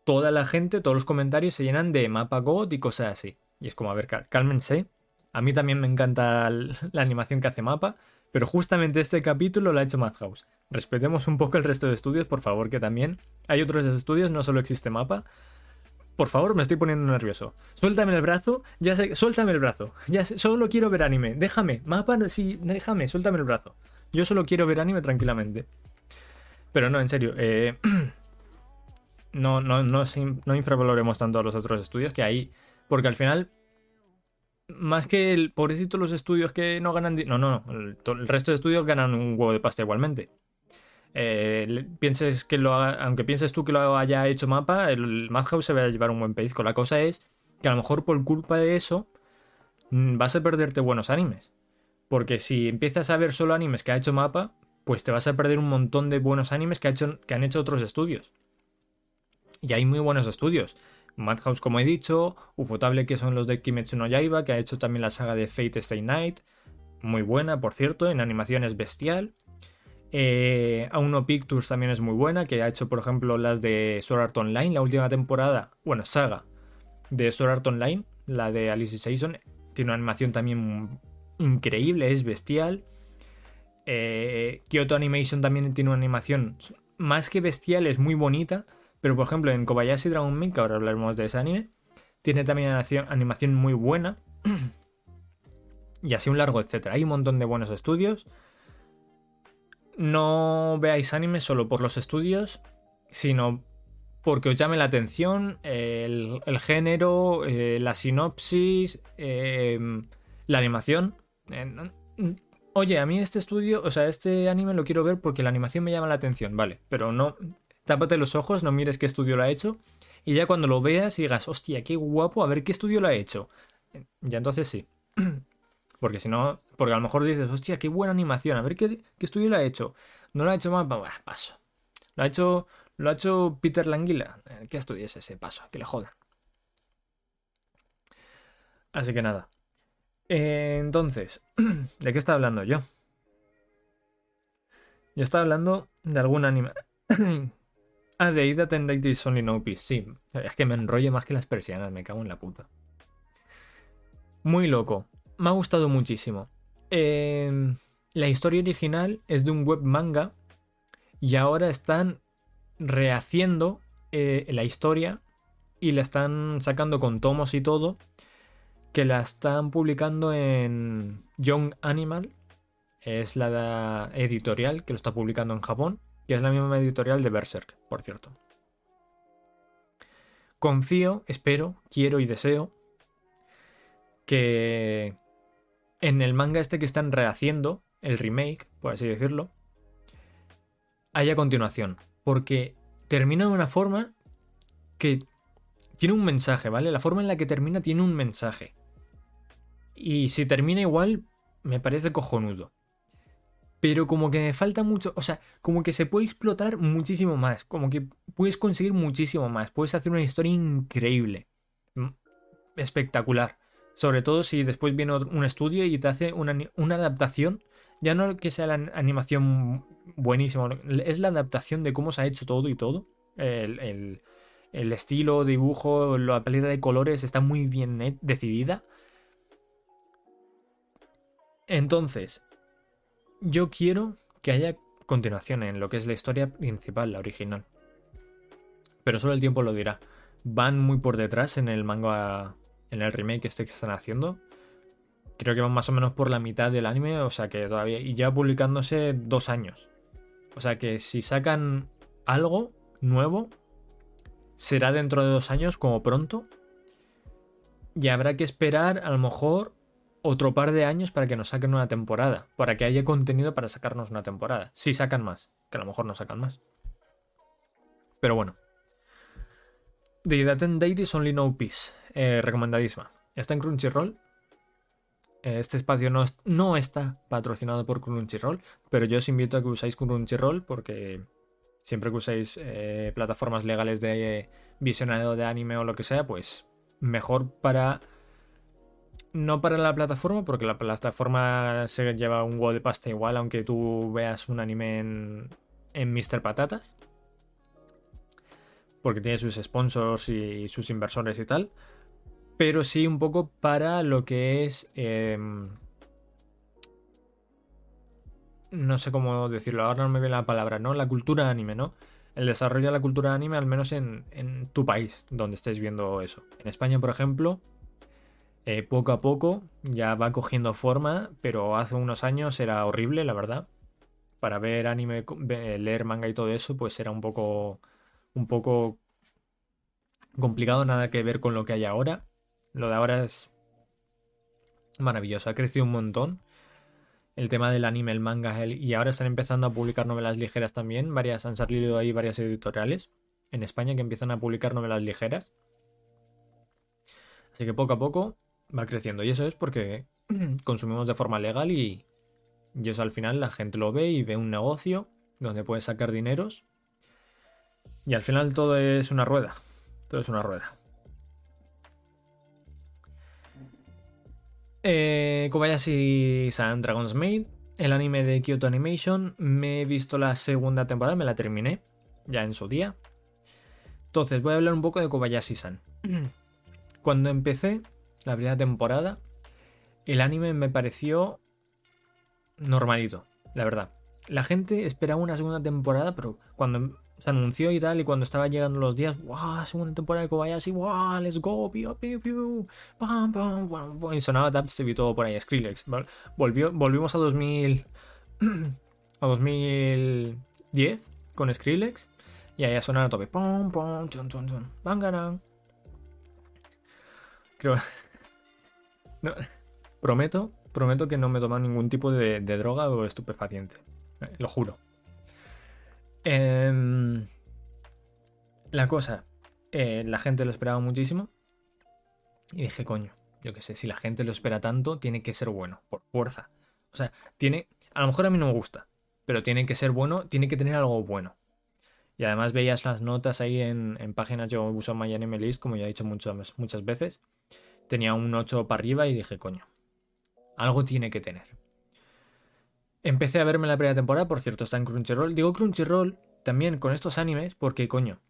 Toda la gente, todos los comentarios se llenan de mapa God y cosas así. Y es como, a ver, cálmense. A mí también me encanta la animación que hace mapa, pero justamente este capítulo lo ha hecho Madhouse. Respetemos un poco el resto de estudios, por favor, que también hay otros estudios, no solo existe mapa. Por favor, me estoy poniendo nervioso. Suéltame el brazo, ya sé, suéltame el brazo. Ya solo quiero ver anime. Déjame, mapa, sí, déjame, suéltame el brazo. Yo solo quiero ver anime tranquilamente. Pero no, en serio. Eh, no, no, no, no infravaloremos tanto a los otros estudios que hay. Porque al final más que el pobrecito los estudios que no ganan. No, no, no. El, resto de estudios ganan un huevo de pasta igualmente. Eh, pienses que lo aunque pienses tú que lo haya hecho mapa, el Madhouse se va a llevar un buen pellizco. La cosa es que a lo mejor por culpa de eso mm, vas a perderte buenos animes. Porque si empiezas a ver solo animes que ha hecho mapa, pues te vas a perder un montón de buenos animes que, ha hecho, que han hecho otros estudios. Y hay muy buenos estudios. Madhouse, como he dicho, Ufotable, que son los de Kimetsu no Yaiba, que ha hecho también la saga de Fate Stay Night, muy buena, por cierto, en animación es bestial. Eh, Auno Pictures también es muy buena, que ha hecho, por ejemplo, las de Sword Art Online, la última temporada, bueno, saga de Sword Art Online, la de Alice Season, tiene una animación también increíble, es bestial. Eh, Kyoto Animation también tiene una animación más que bestial, es muy bonita. Pero por ejemplo, en Kobayashi Dragon Maid, que ahora hablaremos de ese anime, tiene también animación muy buena. y así un largo, etcétera. Hay un montón de buenos estudios. No veáis anime solo por los estudios, sino porque os llame la atención el, género, eh, la sinopsis, em, la animación. Eh, oye, a mí este estudio, o sea, este anime lo quiero ver porque la animación me llama la atención, vale, pero no, tápate los ojos, no mires qué estudio lo ha hecho. Y ya cuando lo veas y digas, hostia, qué guapo, a ver qué estudio lo ha hecho. Ya entonces sí. Porque si no, porque a lo mejor dices, hostia, qué buena animación, a ver qué, estudio lo ha hecho. No lo ha hecho más, paso. Lo ha hecho, lo ha hecho Peter Languila. Eh, ¿Qué estudio es ese? Paso, que le jodan. Así que nada. Eh, entonces, ¿de qué está hablando yo? Yo estaba hablando de algún anime. Ah, de Ida Tendaitis Only No Peace. Sí, es que me enrollo más que las persianas, me cago en la puta. Muy loco. Me ha gustado muchísimo. Em, la historia original es de un web manga y ahora están rehaciendo eh, la historia y la están sacando con tomos y todo, que la están publicando en Young Animal, es la editorial que lo está publicando en Japón que es la misma editorial de Berserk, por cierto. Confío, espero, quiero y deseo que en el manga este que están rehaciendo, el remake, por así decirlo, haya continuación. Porque termina de una forma que tiene un mensaje, ¿vale? La forma en la que termina tiene un mensaje. Y si termina igual, me parece cojonudo pero como que me falta mucho, o sea, como que se puede explotar muchísimo más, como que puedes conseguir muchísimo más, puedes hacer una historia increíble, mm, espectacular, sobre todo si después viene un estudio y te hace una, adaptación, ya no que sea la animación buenísima, es la adaptación de cómo se ha hecho todo y todo, el, el estilo, dibujo, la paleta de colores está muy bien decidida. Entonces, yo quiero que haya continuación en lo que es la historia principal, la original. Pero solo el tiempo lo dirá. Van muy por detrás en el manga, en el remake este que están haciendo. Creo que van más o menos por la mitad del anime, o sea que todavía. Y ya publicándose dos años. O sea que si sacan algo nuevo, será dentro de dos años, como pronto. Y habrá que esperar, a lo mejor, otro par de años para que nos saquen una temporada, para que haya contenido para sacarnos una temporada. Si sacan más, que a lo mejor no sacan más. Pero bueno. The That and Date is Only No Peace. Eh, recomendadísima. Está en Crunchyroll. Eh, este espacio no, no, está patrocinado por Crunchyroll, pero yo os invito a que usáis Crunchyroll porque siempre que usáis eh, plataformas legales de visionado de anime o lo que sea, pues mejor para no para la plataforma, porque la plataforma se lleva un huevo de pasta igual, aunque tú veas un anime en, en Mr. Patatas. Porque tiene sus sponsors y sus inversores y tal. Pero sí un poco para lo que es... Em, no sé cómo decirlo, ahora no me viene la palabra, ¿no? La cultura anime, ¿no? El desarrollo de la cultura anime, al menos en, en tu país, donde estés viendo eso. En España, por ejemplo, eh, poco a poco ya va cogiendo forma, pero hace unos años era horrible, la verdad. para ver anime, leer manga y todo eso, pues era un poco, un poco complicado, nada que ver con lo que hay ahora. Lo de ahora es maravilloso, ha crecido un montón. El tema del anime, el manga, y ahora están empezando a publicar novelas ligeras también. Varias, han salido ahí varias editoriales en España que empiezan a publicar novelas ligeras. Así que poco a poco va creciendo. Y eso es porque consumimos de forma legal y, y eso al final la gente lo ve y ve un negocio donde puedes sacar dineros. Y al final todo es una rueda. Todo es una rueda. Eh, Kobayashi-san Dragon's Maid, el anime de Kyoto Animation. Me he visto la segunda temporada, me la terminé ya en su día. Entonces, voy a hablar un poco de Kobayashi-san. Cuando empecé la primera temporada, el anime me pareció normalito, la verdad. La gente esperaba una segunda temporada, pero cuando se anunció y tal, y cuando estaba llegando los días, ¡guau! Segunda temporada de Kobayashi, ¡guau! ¡Let's go! ¡Piu, piu, piu! ¡Pam, pam, pam! Y sonaba Dubstep y todo por ahí, Skrillex. Volvió, volvimos a 2000. a 2010 con Skrillex. Y ahí a sonar a tope. ¡Pum, pum! ¡Chun, chun, chun! ¡Bangarang! Creo. No, prometo prometo que no me tomo ningún tipo de, droga o estupefaciente. Eh, lo juro. Em, la cosa, eh, la gente lo esperaba muchísimo. Y dije, coño, yo qué sé, si la gente lo espera tanto, tiene que ser bueno, por fuerza. O sea, tiene. A lo mejor a mí no me gusta, pero tiene que ser bueno, tiene que tener algo bueno. Y además veías las notas ahí en, páginas, yo uso MyAnimeList, como ya he dicho muchas, muchas veces. Tenía un 8 para arriba y dije, coño, algo tiene que tener. Empecé a verme la primera temporada, por cierto, está en Crunchyroll. Digo Crunchyroll también con estos animes porque, coño,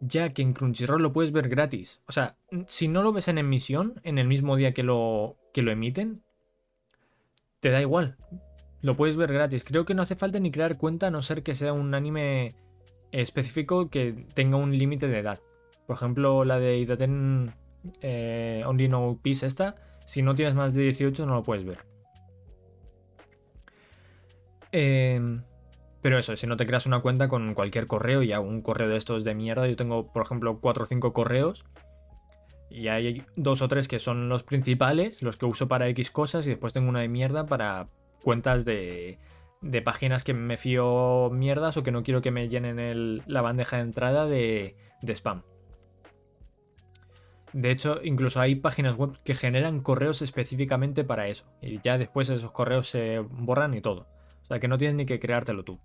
ya que en Crunchyroll lo puedes ver gratis. O sea, si no lo ves en emisión, en el mismo día que lo, que lo emiten, te da igual. Lo puedes ver gratis. Creo que no hace falta ni crear cuenta a no ser que sea un anime específico que tenga un límite de edad. Por ejemplo, la de Idaten eh, Only No Peace esta si no tienes más de 18 no lo puedes ver. Em, pero eso, si no te creas una cuenta con cualquier correo y un correo de estos de mierda, yo tengo, por ejemplo, 4 o 5 correos y hay dos o tres que son los principales, los que uso para X cosas, y después tengo una de mierda para cuentas de, páginas que me fío mierdas o que no quiero que me llenen la bandeja de entrada de spam. De hecho, incluso hay páginas web que generan correos específicamente para eso. Y ya después esos correos se borran y todo. O sea que no tienes ni que creártelo tú.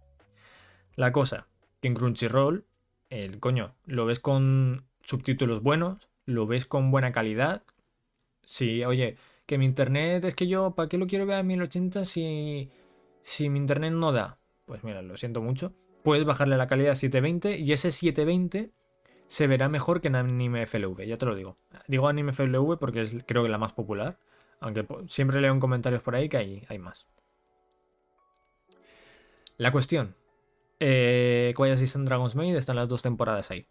La cosa, que en Crunchyroll, el coño, lo ves con subtítulos buenos, lo ves con buena calidad. Si, oye, que mi internet es que yo, ¿para qué lo quiero ver a 1080 si, si mi internet no da? Pues mira, lo siento mucho. Puedes bajarle la calidad a 720 y ese 720 se verá mejor que en Anime FLV, ya te lo digo. Digo Anime FLV porque es creo que la más popular, aunque siempre leo en comentarios por ahí que hay, hay más. La cuestión. Eh, Kobayashi Dragon's Maid están las dos temporadas ahí.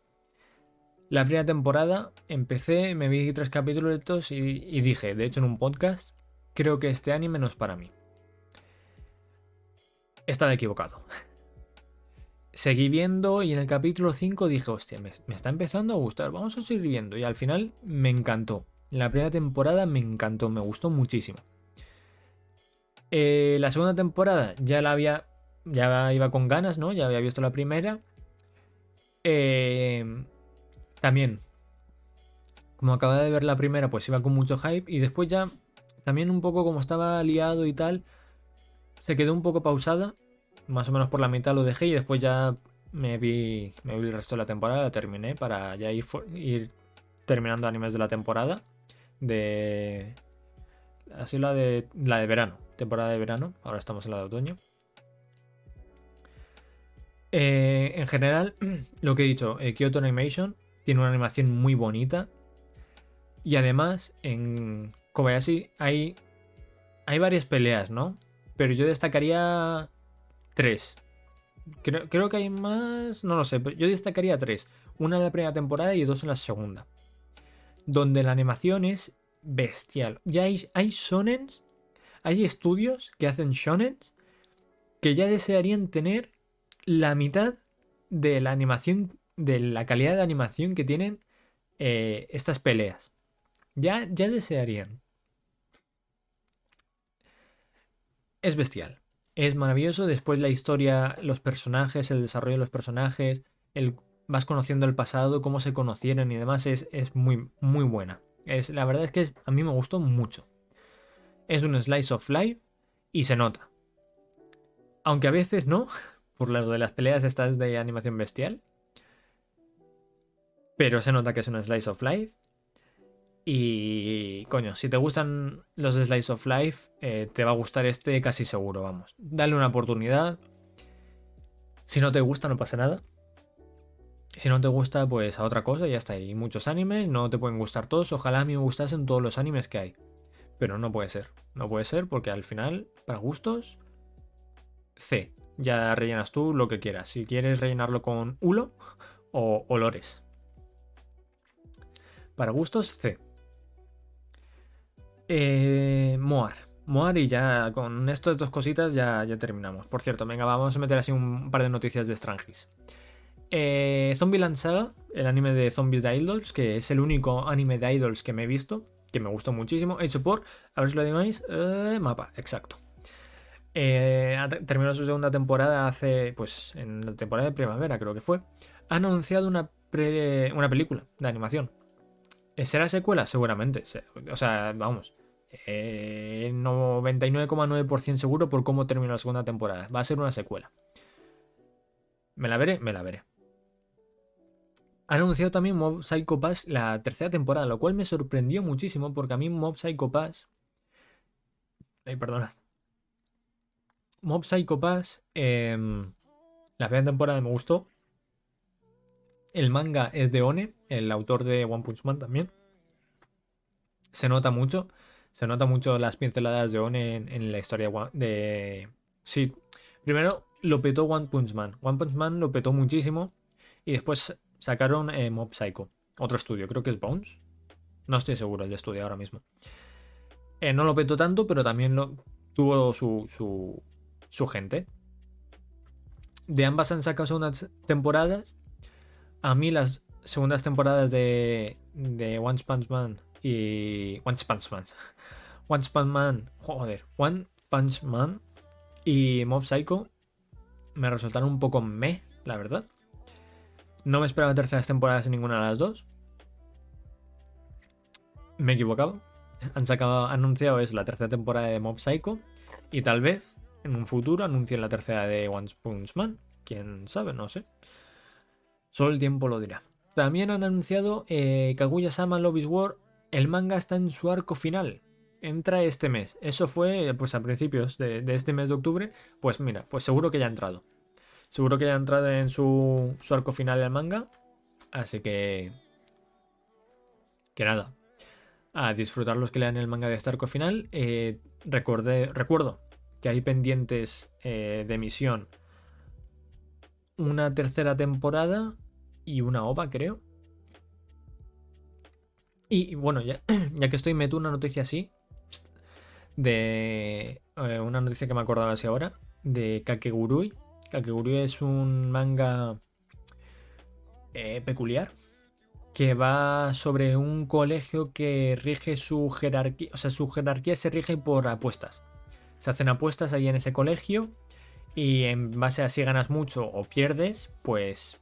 La primera temporada empecé, me vi tres capítulos y, y dije, de hecho en un podcast, creo que este anime no es para mí. Estaba equivocado. seguí viendo y en el capítulo 5 dije, hostia, me, está empezando a gustar, vamos a seguir viendo. Y al final me encantó. La primera temporada me encantó, me gustó muchísimo. Eh, la segunda temporada ya la había, ya iba con ganas, ¿no? Ya había visto la primera. Eh, también, como acababa de ver la primera, pues iba con mucho hype. Y después ya, también un poco como estaba liado y tal, se quedó un poco pausada más o menos por la mitad lo dejé y después ya me vi, me vi el resto de la temporada, la terminé para ya ir, ir terminando animes de la temporada. De. Así la de. La de verano. Temporada de verano. Ahora estamos en la de otoño. Eh, en general, lo que he dicho, eh, Kyoto Animation tiene una animación muy bonita. Y además, en Kobayashi hay. Hay varias peleas, ¿no? Pero yo destacaría tres. Creo, que hay más, no lo sé, pero yo destacaría tres. Una en la primera temporada y dos en la segunda. Donde la animación es bestial. Ya hay, hay shonens, hay estudios que hacen shonens que ya desearían tener la mitad de la animación, de la calidad de animación que tienen eh, estas peleas. Ya, ya desearían. Es bestial. Es maravilloso. Después la historia, los personajes, el desarrollo de los personajes, el, vas conociendo el pasado, cómo se conocieron y demás, es, es muy, muy buena. Es, la verdad es que a mí me gustó mucho. Es un slice of life y se nota. Aunque a veces no, por lo de las peleas estas de animación bestial. Pero se nota que es un slice of life. Y coño, si te gustan los slice of life, eh, te va a gustar este casi seguro, vamos. Dale una oportunidad. Si no te gusta, no pasa nada. Si no te gusta, pues a otra cosa, ya está. Hay muchos animes, no te pueden gustar todos. Ojalá a mí me gustasen todos los animes que hay. Pero no puede ser. No puede ser porque al final, para gustos, C. Ya rellenas tú lo que quieras. Si quieres rellenarlo con hulo o olores. Para gustos, C. Eh, Moar. Moar y ya con estas dos cositas ya, ya terminamos. Por cierto, venga, vamos a meter así un par de noticias de Strangis. Eh, Zombieland Saga, el anime de Zombies de Idols, que es el único anime de Idols que me he visto, que me gustó muchísimo, hecho por, a ver si lo adivináis, eh, mapa, exacto. Eh, terminó su segunda temporada hace, pues, en la temporada de primavera creo que fue. Ha anunciado una, una película de animación. Eh, ¿Será secuela? Seguramente. O sea, vamos. 99,9% seguro por cómo terminó la segunda temporada. Va a ser una secuela. ¿Me la veré? Me la veré. Ha anunciado también Mob Psycho Pass la tercera temporada, lo cual me sorprendió muchísimo porque a mí Mob Psycho Pass. Ay, perdona. Mob Psycho Pass. Em, la primera temporada me gustó. El manga es de One, el autor de One Punch Man también. Se nota mucho. Se nota mucho las pinceladas de One en, la historia de. Sí. Primero lo petó One Punch Man. One Punch Man lo petó muchísimo. Y después sacaron eh, Mob Psycho. Otro estudio, creo que es Bones. No estoy seguro el estudio ahora mismo. Eh, no lo petó tanto, pero también lo, tuvo su, su gente. De ambas han sacado segundas temporadas. A mí las segundas temporadas de, de One Punch Man y... One Punch Man. One Punch Man. Joder. One Punch Man y Mob Psycho me resultaron un poco me, la verdad. No me esperaba terceras temporadas en ninguna de las dos. Me he equivocado. Han sacado, anunciado es la tercera temporada de Mob Psycho. Y tal vez en un futuro anuncien la tercera de One Punch Man. Quién sabe, no sé. Solo el tiempo lo dirá. También han anunciado eh, Kaguya-sama Love is War. El manga está en su arco final. Entra este mes. Eso fue pues a principios de, este mes de octubre. Pues mira, pues seguro que ya ha entrado. Seguro que ya ha entrado en su, arco final el manga. Así que... Que nada. A disfrutar los que lean el manga de este arco final. Eh, recuerdo que hay pendientes eh, de emisión una tercera temporada y una OVA, creo. Y, bueno, ya, ya, que estoy, meto una noticia así. De eh, una noticia que me acordaba así ahora. De Kakegurui. Kakegurui es un manga eh, peculiar. Que va sobre un colegio que rige su jerarquía. O sea, su jerarquía se rige por apuestas se hacen apuestas ahí en ese colegio y en base a si ganas mucho o pierdes, pues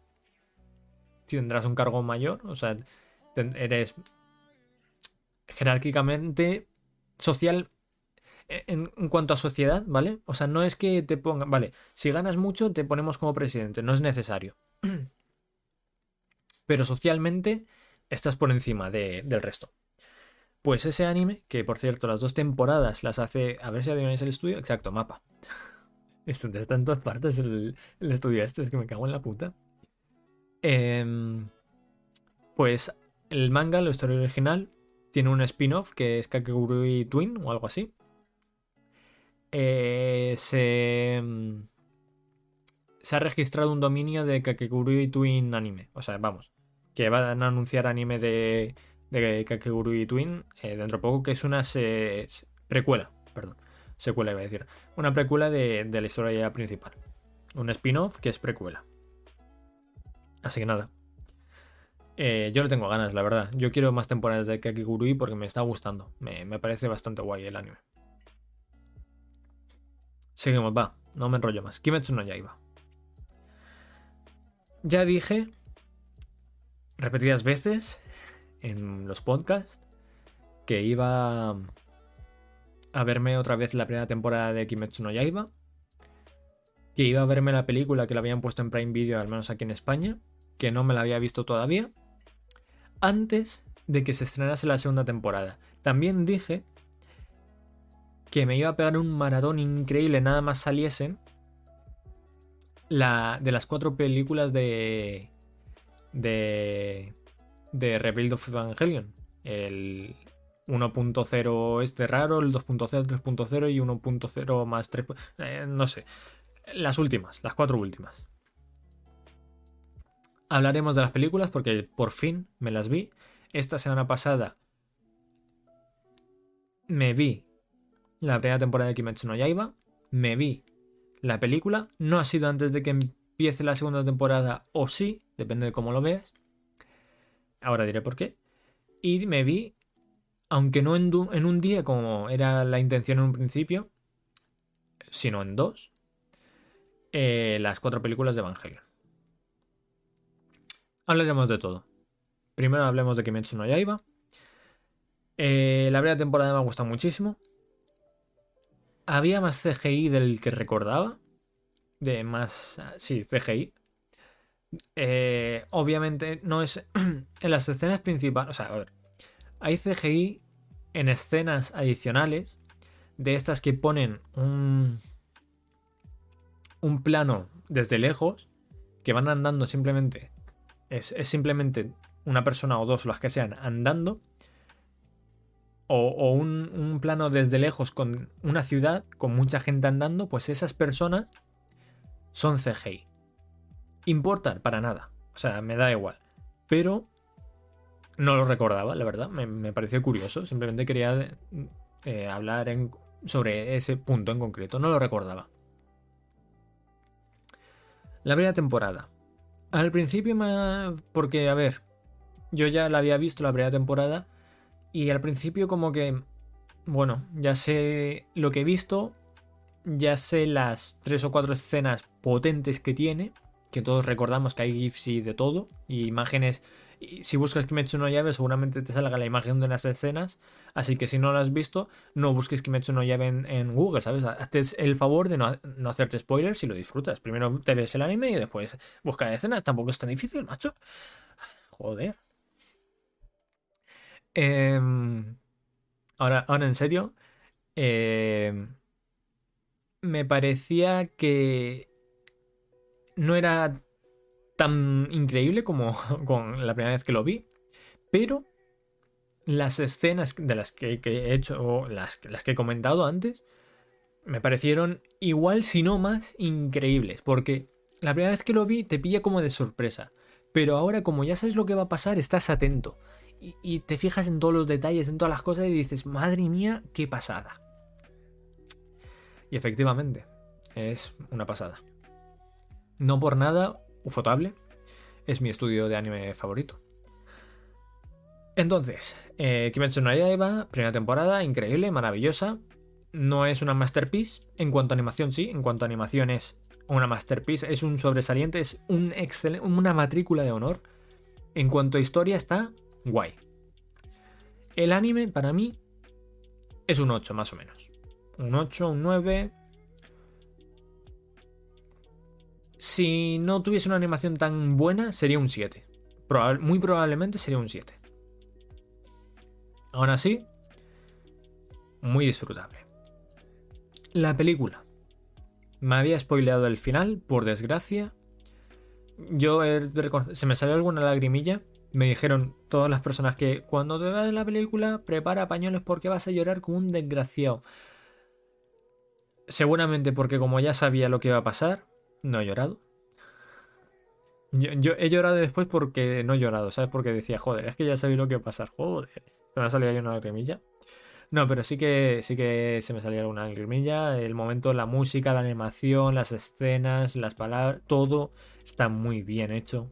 tendrás un cargo mayor, o sea, eres jerárquicamente social e, en, cuanto a sociedad, ¿vale? O sea, no es que te pongan, vale, si ganas mucho te ponemos como presidente, no es necesario. Pero socialmente estás por encima del resto. Pues ese anime, que por cierto las dos temporadas las hace, a ver si adivináis el estudio, exacto, mapa. Esto está en todas partes el, estudio este, es que me cago en la puta. Em, pues el manga, la historia original, tiene un spin-off que es Kakegurui Twin o algo así. Eh, se, em, se ha registrado un dominio de Kakegurui Twin Anime. O sea, vamos, que van a anunciar anime de de Kakegurui Twin eh, dentro de poco, que es una precuela, perdón. Secuela iba a decir, una precuela de la historia principal. Un spin-off que es precuela. Así que nada. Eh, yo le tengo ganas, la verdad. Yo quiero más temporadas de Kakigurui porque me está gustando. Me, me parece bastante guay el anime. Seguimos, va. No me enrollo más. Kimetsu no Yaiba. Ya dije repetidas veces en los podcasts que iba a verme otra vez la primera temporada de Kimetsu no Yaiba. Que iba a verme la película que la habían puesto en Prime Video, al menos aquí en España. Que no me la había visto todavía. Antes de que se estrenase la segunda temporada. También dije que me iba a pegar un maratón increíble nada más saliesen la, de las cuatro películas de de de Rebuild of Evangelion el 1.0 este raro el 2.0 3.0 y 1.0 más 3 eh, no sé las últimas las cuatro últimas hablaremos de las películas porque por fin me las vi esta semana pasada me vi la primera temporada de Kimetsu no Yaiba, me vi la película, no ha sido antes de que empiece la segunda temporada o sí, depende de cómo lo veas. Ahora diré por qué. Y me vi, aunque no en, un día como era la intención en un principio, sino en dos, eh, las cuatro películas de Evangelion. Hablaremos de todo. Primero hablemos de Kimetsu no Yaiba. Eh, la primera temporada me ha gustado muchísimo había más CGI del que recordaba. De más. Sí, CGI. Eh, obviamente no es. en las escenas principales. O sea, a ver. Hay CGI en escenas adicionales. De estas que ponen un. Un plano desde lejos. Que van andando simplemente. Es, es simplemente una persona o dos, las que sean, andando o, un, plano desde lejos con una ciudad con mucha gente andando, pues esas personas son CGI. Importan para nada. O sea, me da igual. Pero no lo recordaba, la verdad. Me, pareció curioso. Simplemente quería eh, hablar sobre ese punto en concreto. No lo recordaba. La primera temporada. Al principio me... Porque, a ver, yo ya la había visto la primera temporada y al principio como que, bueno, ya sé lo que he visto, ya sé las tres o cuatro escenas potentes que tiene, que todos recordamos que hay GIFs y de todo, y imágenes. Y si buscas Kimetsu no Llave, seguramente te salga la imagen de las escenas. Así que si no lo has visto, no busques Kimetsu no Llave en, Google, ¿sabes? Hazte el favor de no, no, hacerte spoilers y lo disfrutas. Primero te ves el anime y después busca escenas. Tampoco es tan difícil, macho. Joder. Em, ahora, ahora en serio. Em, me parecía que no era tan increíble como con la primera vez que lo vi. Pero las escenas de las que, he hecho, o las, las que he comentado antes, me parecieron igual, si no más, increíbles. Porque la primera vez que lo vi te pilla como de sorpresa. Pero ahora, como ya sabes lo que va a pasar, estás atento y, te fijas en todos los detalles, en todas las cosas y dices, madre mía, qué pasada. Y efectivamente, es una pasada. No por nada, Ufotable es mi estudio de anime favorito. Entonces, eh, Kimetsu no Yaiba, primera temporada, increíble, maravillosa. No es una masterpiece, en cuanto a animación sí, en cuanto a animación es una masterpiece, es un sobresaliente, es un una matrícula de honor. En cuanto a historia está guay. El anime para mí es un 8 más o menos. Un 8, un 9. Si no tuviese una animación tan buena, sería un 7. muy probablemente sería un 7. Aún así, muy disfrutable. La película. Me había spoileado el final, por desgracia. Yo se me salió alguna lagrimilla me dijeron todas las personas que cuando te veas la película, prepara pañuelos porque vas a llorar como un desgraciado. Seguramente porque como ya sabía lo que iba a pasar, no he llorado. Yo, he llorado después porque no he llorado, ¿sabes? Porque decía, joder, es que ya sabía lo que iba a pasar, joder. Se me ha salido ahí una lagrimilla. No, pero sí que sí que se me salía alguna lagrimilla. El momento, la música, la animación, las escenas, las palabras, todo está muy bien hecho.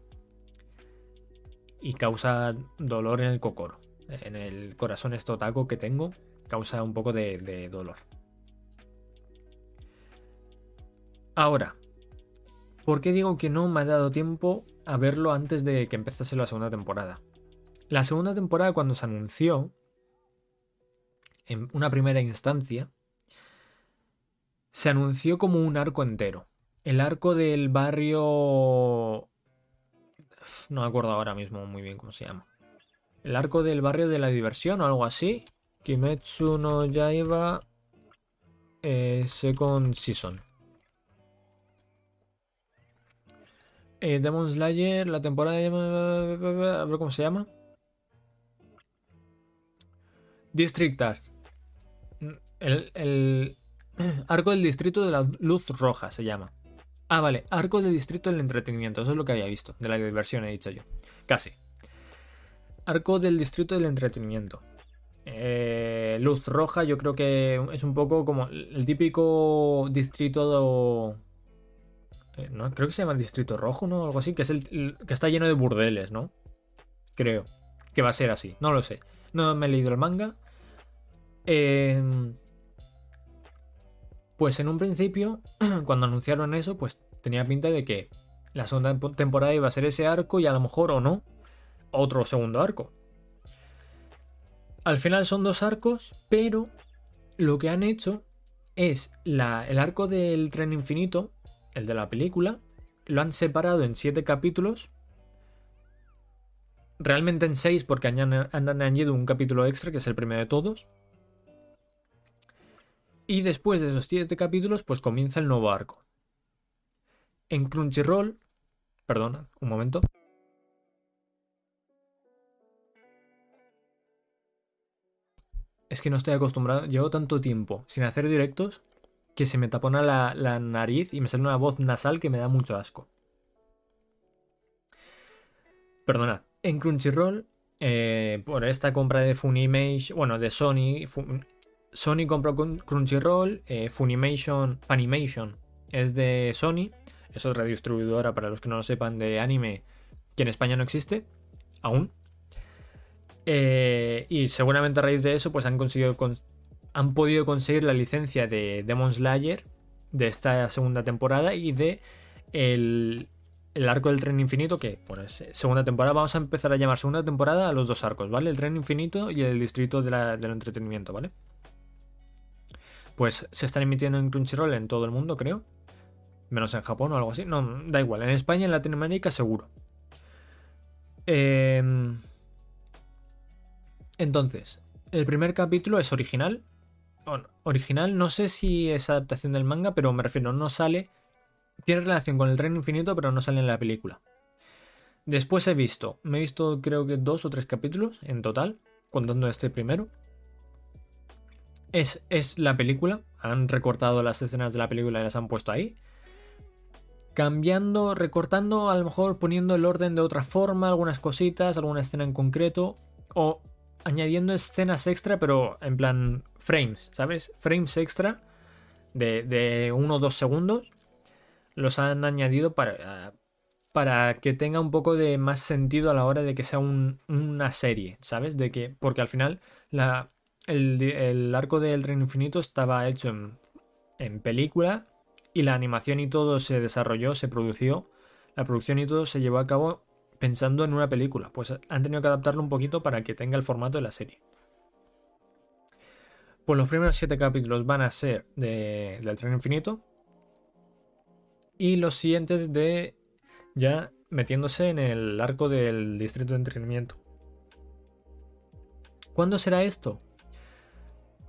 Y causa dolor en el cocoro. En el corazón estotaco que tengo, causa un poco de, de dolor. Ahora, ¿por qué digo que no me ha dado tiempo a verlo antes de que empezase la segunda temporada? La segunda temporada, cuando se anunció, en una primera instancia, se anunció como un arco entero. El arco del barrio... No me acuerdo ahora mismo muy bien cómo se llama. El arco del barrio de la diversión o algo así. Kimetsu no Yaiba eh, Second Season. Eh, Demon Slayer, la temporada... A ver cómo se llama. District Art. El, arco del distrito de la luz roja se llama. Ah, vale, arco del distrito del entretenimiento. Eso es lo que había visto. De la diversión, he dicho yo. Casi. Arco del distrito del entretenimiento. Eh, luz roja, yo creo que es un poco como el típico distrito. Eh, no, creo que se llama el distrito rojo, ¿no? Algo así, que es el, que está lleno de burdeles, ¿no? Creo que va a ser así, no lo sé. No me he leído el manga. Eh, pues en un principio, cuando anunciaron eso, pues tenía pinta de que la segunda temporada iba a ser ese arco y a lo mejor o no, otro segundo arco. Al final son dos arcos, pero lo que han hecho es el arco del tren infinito, el de la película, lo han separado en siete capítulos. Realmente en seis porque han, añadido un capítulo extra, que es el primero de todos. Y después de esos 7 capítulos, pues comienza el nuevo arco. En Crunchyroll, perdona, un momento. Es que no estoy acostumbrado, llevo tanto tiempo sin hacer directos que se me tapona la, nariz y me sale una voz nasal que me da mucho asco. Perdona, en Crunchyroll, eh, por esta compra de Funimation, bueno, de Sony, Sony compró Crunchyroll, eh, Funimation, Funimation es de Sony, es otra distribuidora para los que no lo sepan de anime que en España no existe, aún. Eh, y seguramente a raíz de eso pues han conseguido han podido conseguir la licencia de Demon Slayer de esta segunda temporada y de el, arco del tren infinito que bueno segunda temporada vamos a empezar a llamar segunda temporada a los dos arcos vale el tren infinito y el distrito del entretenimiento vale pues se están emitiendo en Crunchyroll en todo el mundo, creo. Menos en Japón o algo así. No, da igual. En España en Latinoamérica seguro. Em, entonces, el primer capítulo es original. Original, no sé si es adaptación del manga, pero me refiero, no sale. Tiene relación con el tren infinito, pero no sale en la película. Después he visto, me he visto creo que dos o tres capítulos en total, contando este primero. Es, la película. Han recortado las escenas de la película y las han puesto ahí. Cambiando, recortando, a lo mejor poniendo el orden de otra forma, algunas cositas, alguna escena en concreto. O añadiendo escenas extra, pero en plan frames, ¿sabes? Frames extra de, de uno o dos segundos. Los han añadido para, para que tenga un poco de más sentido a la hora de que sea una serie, ¿sabes? De que, porque al final la, el, arco del Tren Infinito estaba hecho en, película y la animación y todo se desarrolló, se produció. La producción y todo se llevó a cabo pensando en una película. Pues han tenido que adaptarlo un poquito para que tenga el formato de la serie. Pues los primeros siete capítulos van a ser de, del tren infinito. Y los siguientes de ya metiéndose en el arco del distrito de entretenimiento. ¿Cuándo será esto?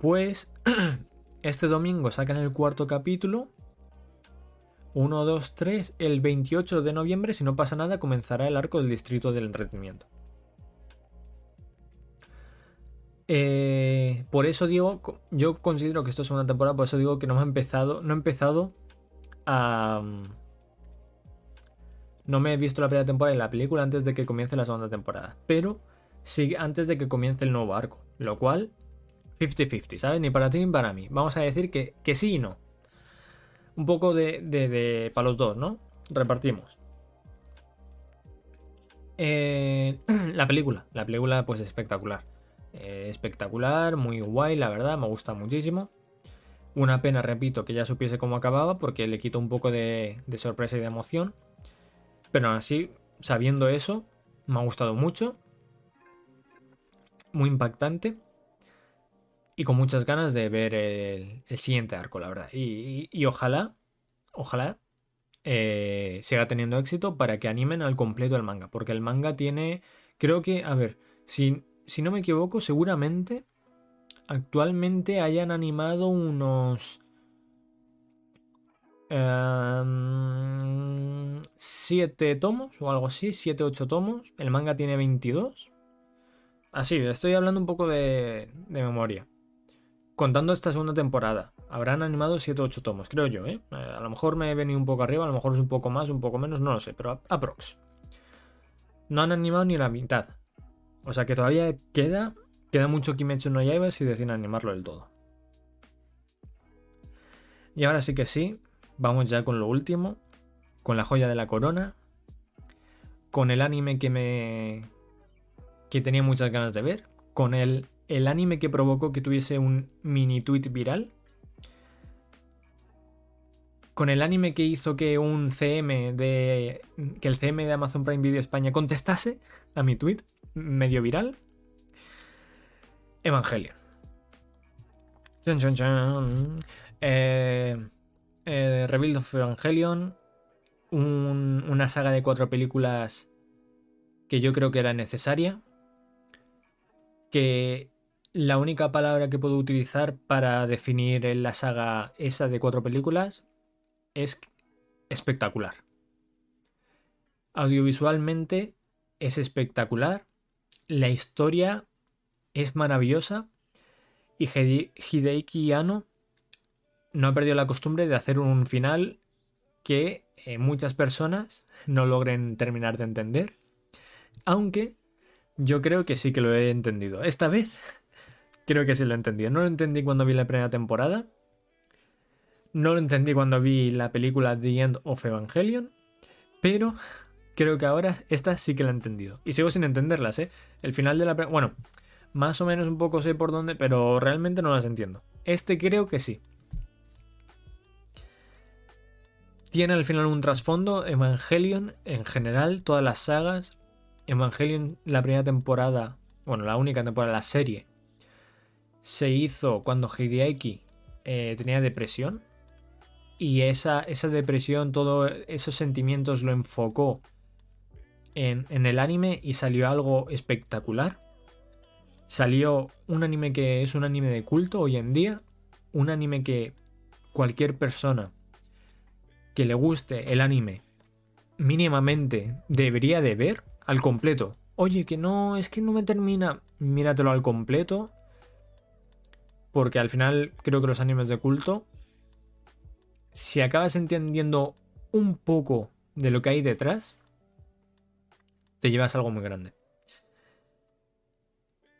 Pues este domingo sacan el cuarto capítulo. 1, 2, 3. El 28 de noviembre, si no pasa nada, comenzará el arco del distrito del entretenimiento. Eh, por eso digo, yo considero que esto es una temporada, por eso digo que no ha empezado, no he empezado a... No me he visto la primera temporada y la película antes de que comience la segunda temporada, pero sí antes de que comience el nuevo arco, lo cual 50-50, ¿sabes? Ni para ti ni para mí. Vamos a decir que, que sí y no. Un poco de, de, para los dos, ¿no? Repartimos. Eh, la película. La película, pues espectacular. Eh, espectacular, muy guay, la verdad, me gusta muchísimo. Una pena, repito, que ya supiese cómo acababa porque le quito un poco de, sorpresa y de emoción. Pero aún así, sabiendo eso, me ha gustado mucho. Muy impactante. Y con muchas ganas de ver el, siguiente arco, la verdad. Y, ojalá, ojalá eh, siga teniendo éxito para que animen al completo el manga. Porque el manga tiene, creo que, a ver, si, si no me equivoco, seguramente actualmente hayan animado unos... Em, siete tomos o algo así, 7, 8 tomos. El manga tiene 22. Así, estoy hablando un poco de, memoria. Contando esta segunda temporada, habrán animado 7 o 8 tomos, creo yo, ¿eh? A lo mejor me he venido un poco arriba, a lo mejor es un poco más, un poco menos, no lo sé, pero aprox. No han animado ni la mitad. O sea que todavía queda Queda mucho Kimetsu no Yaiba si deciden animarlo del todo. Y ahora sí que sí, vamos ya con lo último, con la joya de la corona, con el anime que me que tenía muchas ganas de ver, con el, el anime que provocó que tuviese un mini tweet viral, con el anime que hizo que un CM de que el CM de Amazon Prime Video España contestase a mi tweet medio viral Evangelion. Eh, eh, Rebuild of Evangelion. una saga de cuatro películas que yo creo que era necesaria. Que la única palabra que puedo utilizar para definir la saga esa de cuatro películas es espectacular. Audiovisualmente es espectacular. La historia es maravillosa y Hideiki Anno no ha perdido la costumbre de hacer un final que eh, muchas personas no logren terminar de entender. Aunque yo creo que sí que lo he entendido. Esta vez creo que sí lo he entendido. No lo entendí cuando vi la primera temporada. No lo entendí cuando vi la película The End of Evangelion. Pero creo que ahora esta sí que la he entendido. Y sigo sin entenderlas, ¿eh? El final de la... Bueno, más o menos un poco sé por dónde, pero realmente no las entiendo. Este creo que sí. Tiene al final un trasfondo. Evangelion, en general, todas las sagas. Evangelion, la primera temporada, bueno, la única temporada de la serie, se hizo cuando Hideaki eh, tenía depresión. Y esa, esa depresión, todos esos sentimientos lo enfocó en, el anime y salió algo espectacular salió un anime que es un anime de culto hoy en día, un anime que cualquier persona que le guste el anime mínimamente debería de ver al completo. Oye, que no, es que no me termina, míratelo al completo. Porque al final creo que los animes de culto, si acabas entendiendo un poco de lo que hay detrás, te llevas algo muy grande.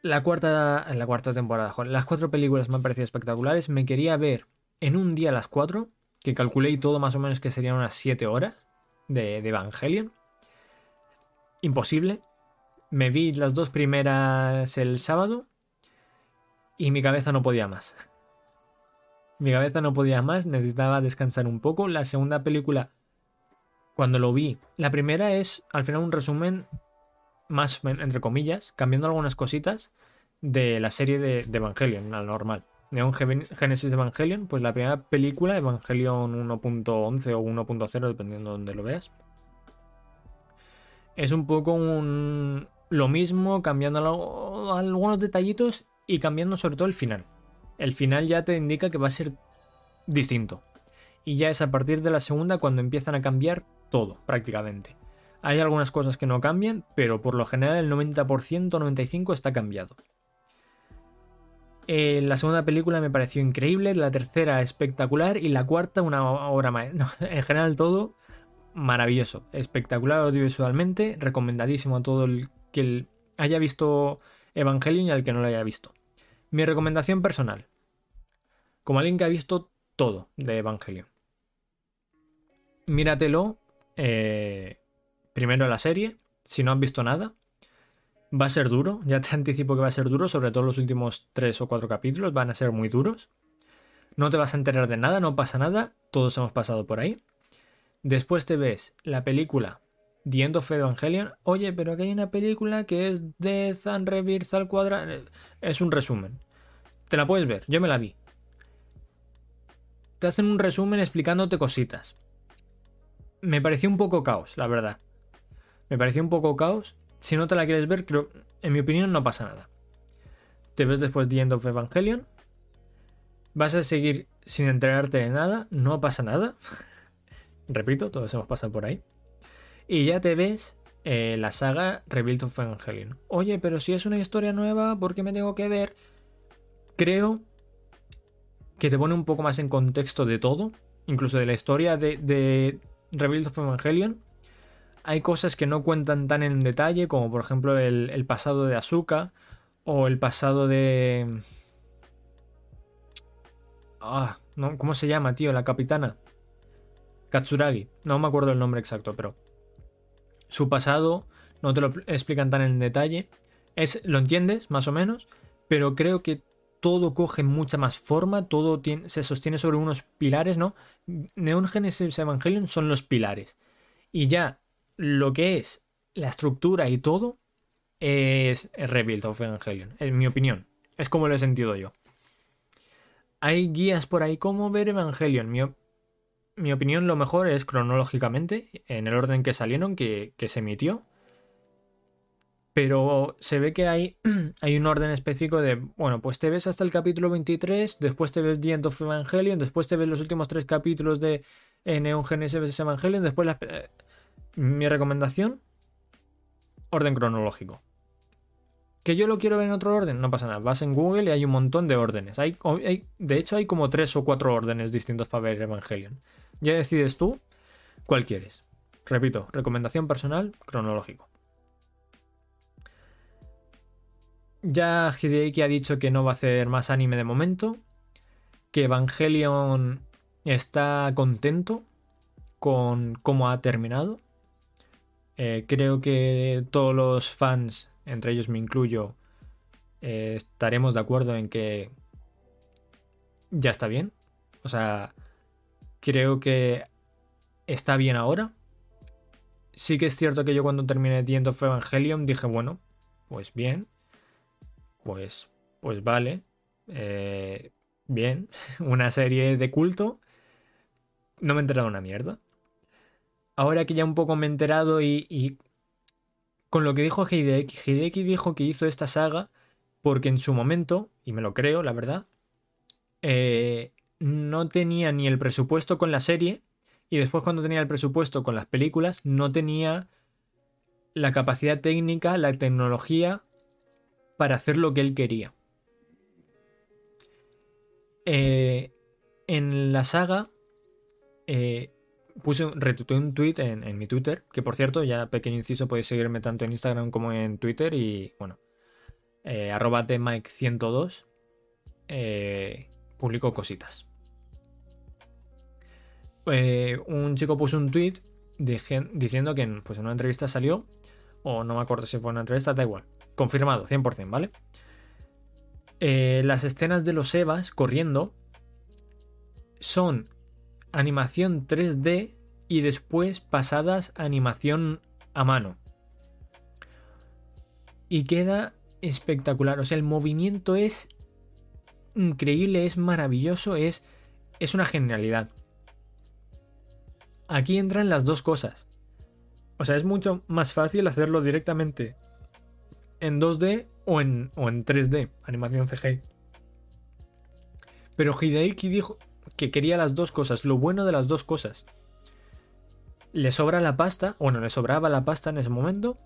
La cuarta, la cuarta temporada, las cuatro películas me han parecido espectaculares. Me quería ver en un día las cuatro, que calculé y todo más o menos que serían unas siete horas de Evangelion. Imposible. Me vi las dos primeras el sábado y mi cabeza no podía más. Mi cabeza no podía más, necesitaba descansar un poco. La segunda película, cuando lo vi, la primera es al final un resumen más entre comillas, cambiando algunas cositas de la serie de, Evangelion, al normal. Neon Genesis Evangelion, pues la primera película, Evangelion 1.11 o 1.0, dependiendo de donde lo veas. Es un poco un, lo mismo, cambiando algunos detallitos y cambiando sobre todo el final. El final ya te indica que va a ser distinto. Y ya es a partir de la segunda cuando empiezan a cambiar todo, prácticamente. Hay algunas cosas que no cambian, pero por lo general el 90%, 95% está cambiado. Eh, la segunda película me pareció increíble, la tercera espectacular y la cuarta una obra más. en general todo maravilloso, espectacular audiovisualmente, recomendadísimo a todo el que haya visto Evangelion y al que no lo haya visto. Mi recomendación personal. Como alguien que ha visto todo de Evangelion. Míratelo eh, primero la serie, si no has visto nada. Va a ser duro, ya te anticipo que va a ser duro, sobre todo los últimos tres o cuatro capítulos van a ser muy duros. No te vas a enterar de nada, no pasa nada, todos hemos pasado por ahí. Después te ves la película The End Evangelion. Oye, pero aquí hay una película que es Death and Rebirth al cuadrado. Es un resumen. Te la puedes ver, yo me la vi. Te hacen un resumen explicándote cositas. Me pareció un poco caos, la verdad. Me pareció un poco caos. Si no te la quieres ver, creo, en mi opinión no pasa nada. Te ves después The End of Evangelion. Vas a seguir sin enterarte de nada, no pasa nada. Repito, todos hemos pasado por ahí. Y ya te ves eh, la saga Rebuild of Evangelion. Oye, pero si es una historia nueva, ¿por qué me tengo que ver? Creo que te pone un poco más en contexto de todo, incluso de la historia de, de Rebuild of Evangelion. Hay cosas que no cuentan tan en detalle, como por ejemplo el, pasado de Asuka o el pasado de. Ah, ¿cómo se llama, tío? La capitana. Katsuragi. No me acuerdo el nombre exacto, pero. Su pasado no te lo explican tan en detalle. Es, lo entiendes, más o menos, pero creo que todo coge mucha más forma, todo se sostiene sobre unos pilares, ¿no? Neon Genesis Evangelion son los pilares. Y ya lo que es la estructura y todo es Rebuild of Evangelion, en mi opinión. Es como lo he sentido yo. Hay guías por ahí cómo ver Evangelion. Mi, mi opinión lo mejor es cronológicamente, en el orden que salieron, que, se emitió. Pero se ve que hay, hay, un orden específico de, bueno, pues te ves hasta el capítulo 23, después te ves The End of Evangelion, después te ves los últimos tres capítulos de Neon Genesis Evangelion, después la, eh, mi recomendación, orden cronológico. ¿Que yo lo quiero ver en otro orden? No pasa nada. Vas en Google y hay un montón de órdenes. Hay, de hecho, hay como tres o cuatro órdenes distintos para ver Evangelion. Ya decides tú cuál quieres. Repito, recomendación personal, cronológico. Ya Hideaki ha dicho que no va a hacer más anime de momento. Que Evangelion está contento con cómo ha terminado. Eh, creo que todos los fans, entre ellos me incluyo, eh, estaremos de acuerdo en que ya está bien. O sea, creo que está bien ahora. Sí que es cierto que yo cuando terminé The End of Evangelion dije, bueno, pues bien. Pues, pues vale. Eh, bien. una serie de culto. No me he enterado una mierda ahora que ya un poco me he enterado y, con lo que dijo Hideki, Hideki dijo que hizo esta saga porque en su momento, y me lo creo, la verdad, eh, no tenía ni el presupuesto con la serie y después cuando tenía el presupuesto con las películas no tenía la capacidad técnica, la tecnología para hacer lo que él quería. Eh, en la saga eh, puse, retuiteé un tweet en, mi Twitter, que por cierto, ya pequeño inciso, podéis seguirme tanto en Instagram como en Twitter y bueno, eh, arroba de Mike102, eh, publico cositas. Eh, un chico puso un tweet diciendo que pues, en una entrevista salió, o no me acuerdo si fue una entrevista, da igual, confirmado, 100%, ¿vale? las escenas de los Evas corriendo son animación 3D y después pasadas a animación a mano. Y queda espectacular. O sea, el movimiento es increíble, es maravilloso, es, es una genialidad. Aquí entran las dos cosas. O sea, es mucho más fácil hacerlo directamente en 2D o en, o en 3D, animación CGI. Pero Hideaki dijo, que quería las dos cosas, lo bueno de las dos cosas. Le sobra la pasta, bueno, le sobraba la pasta en ese momento.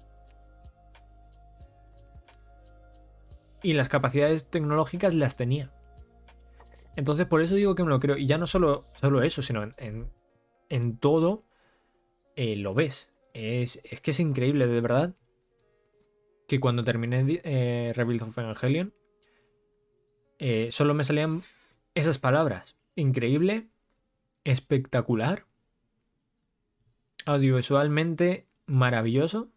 Y las capacidades tecnológicas las tenía. Entonces por eso digo que me lo creo. Y ya no solo, solo eso, sino en, en, todo eh, lo ves. Es, es, que es increíble, de verdad. Que cuando terminé eh, Rebuild of Evangelion, eh, solo me salían esas palabras. Increíble, espectacular, audiovisualmente maravilloso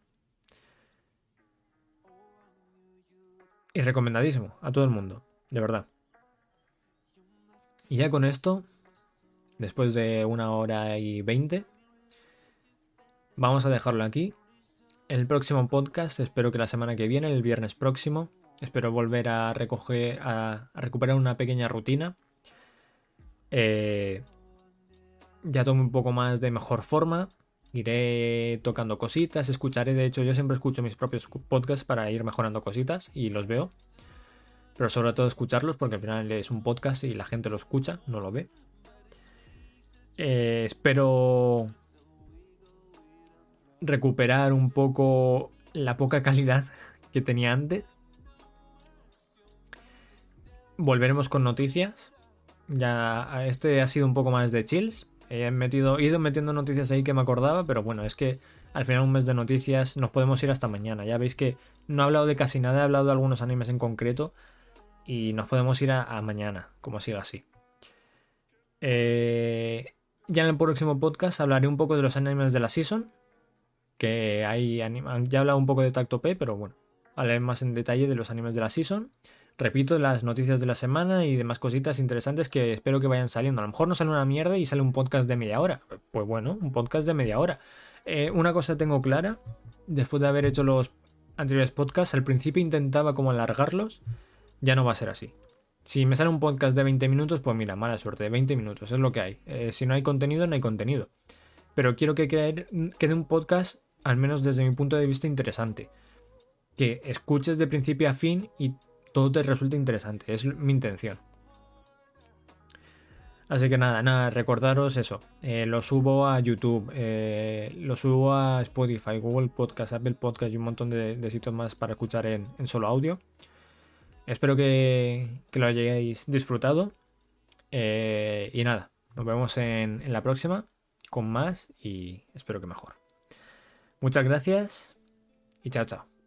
y recomendadísimo a todo el mundo, de verdad. Y ya con esto, después de una hora y veinte, vamos a dejarlo aquí. El próximo podcast, espero que la semana que viene, el viernes próximo, espero volver a recoger, a, recuperar una pequeña rutina. Eh, ya tomo un poco más de mejor forma. Iré tocando cositas, escucharé. De hecho, yo siempre escucho mis propios podcasts para ir mejorando cositas y los veo pero sobre todo escucharlos porque al final es un podcast y la gente lo escucha, no lo ve. Eh, espero recuperar un poco la poca calidad que tenía antes. Volveremos con noticias. Ya este ha sido un poco más de chills. He, metido, ido metiendo noticias ahí que me acordaba, pero bueno, es que al final un mes de noticias nos podemos ir hasta mañana. Ya veis que no he hablado de casi nada, he hablado de algunos animes en concreto y nos podemos ir a, mañana, como siga así. Eh, ya en el próximo podcast hablaré un poco de los animes de la season. Que hay ya he hablado un poco de Tacto P, pero bueno, hablaré más en detalle de los animes de la season. Repito, las noticias de la semana y demás cositas interesantes que espero que vayan saliendo. A lo mejor no sale una mierda y sale un podcast de media hora. Pues bueno, un podcast de media hora. Eh, una cosa tengo clara, después de haber hecho los anteriores podcasts, al principio intentaba como alargarlos ya no va a ser así. Si me sale un podcast de 20 minutos, pues mira, mala suerte, de 20 minutos, es lo que hay. Eh, si no hay contenido, no hay contenido. Pero quiero que quede un podcast, al menos desde mi punto de vista, interesante. Que escuches de principio a fin y todo te resulte interesante. Es mi intención. Así que nada, nada, recordaros eso. Eh, lo subo a YouTube, eh, lo subo a Spotify, Google Podcast, Apple Podcast y un montón de, sitios más para escuchar en solo audio. Espero que, lo hayáis disfrutado. Eh, y nada, nos vemos en, en la próxima con más y espero que mejor. Muchas gracias y chao, chao.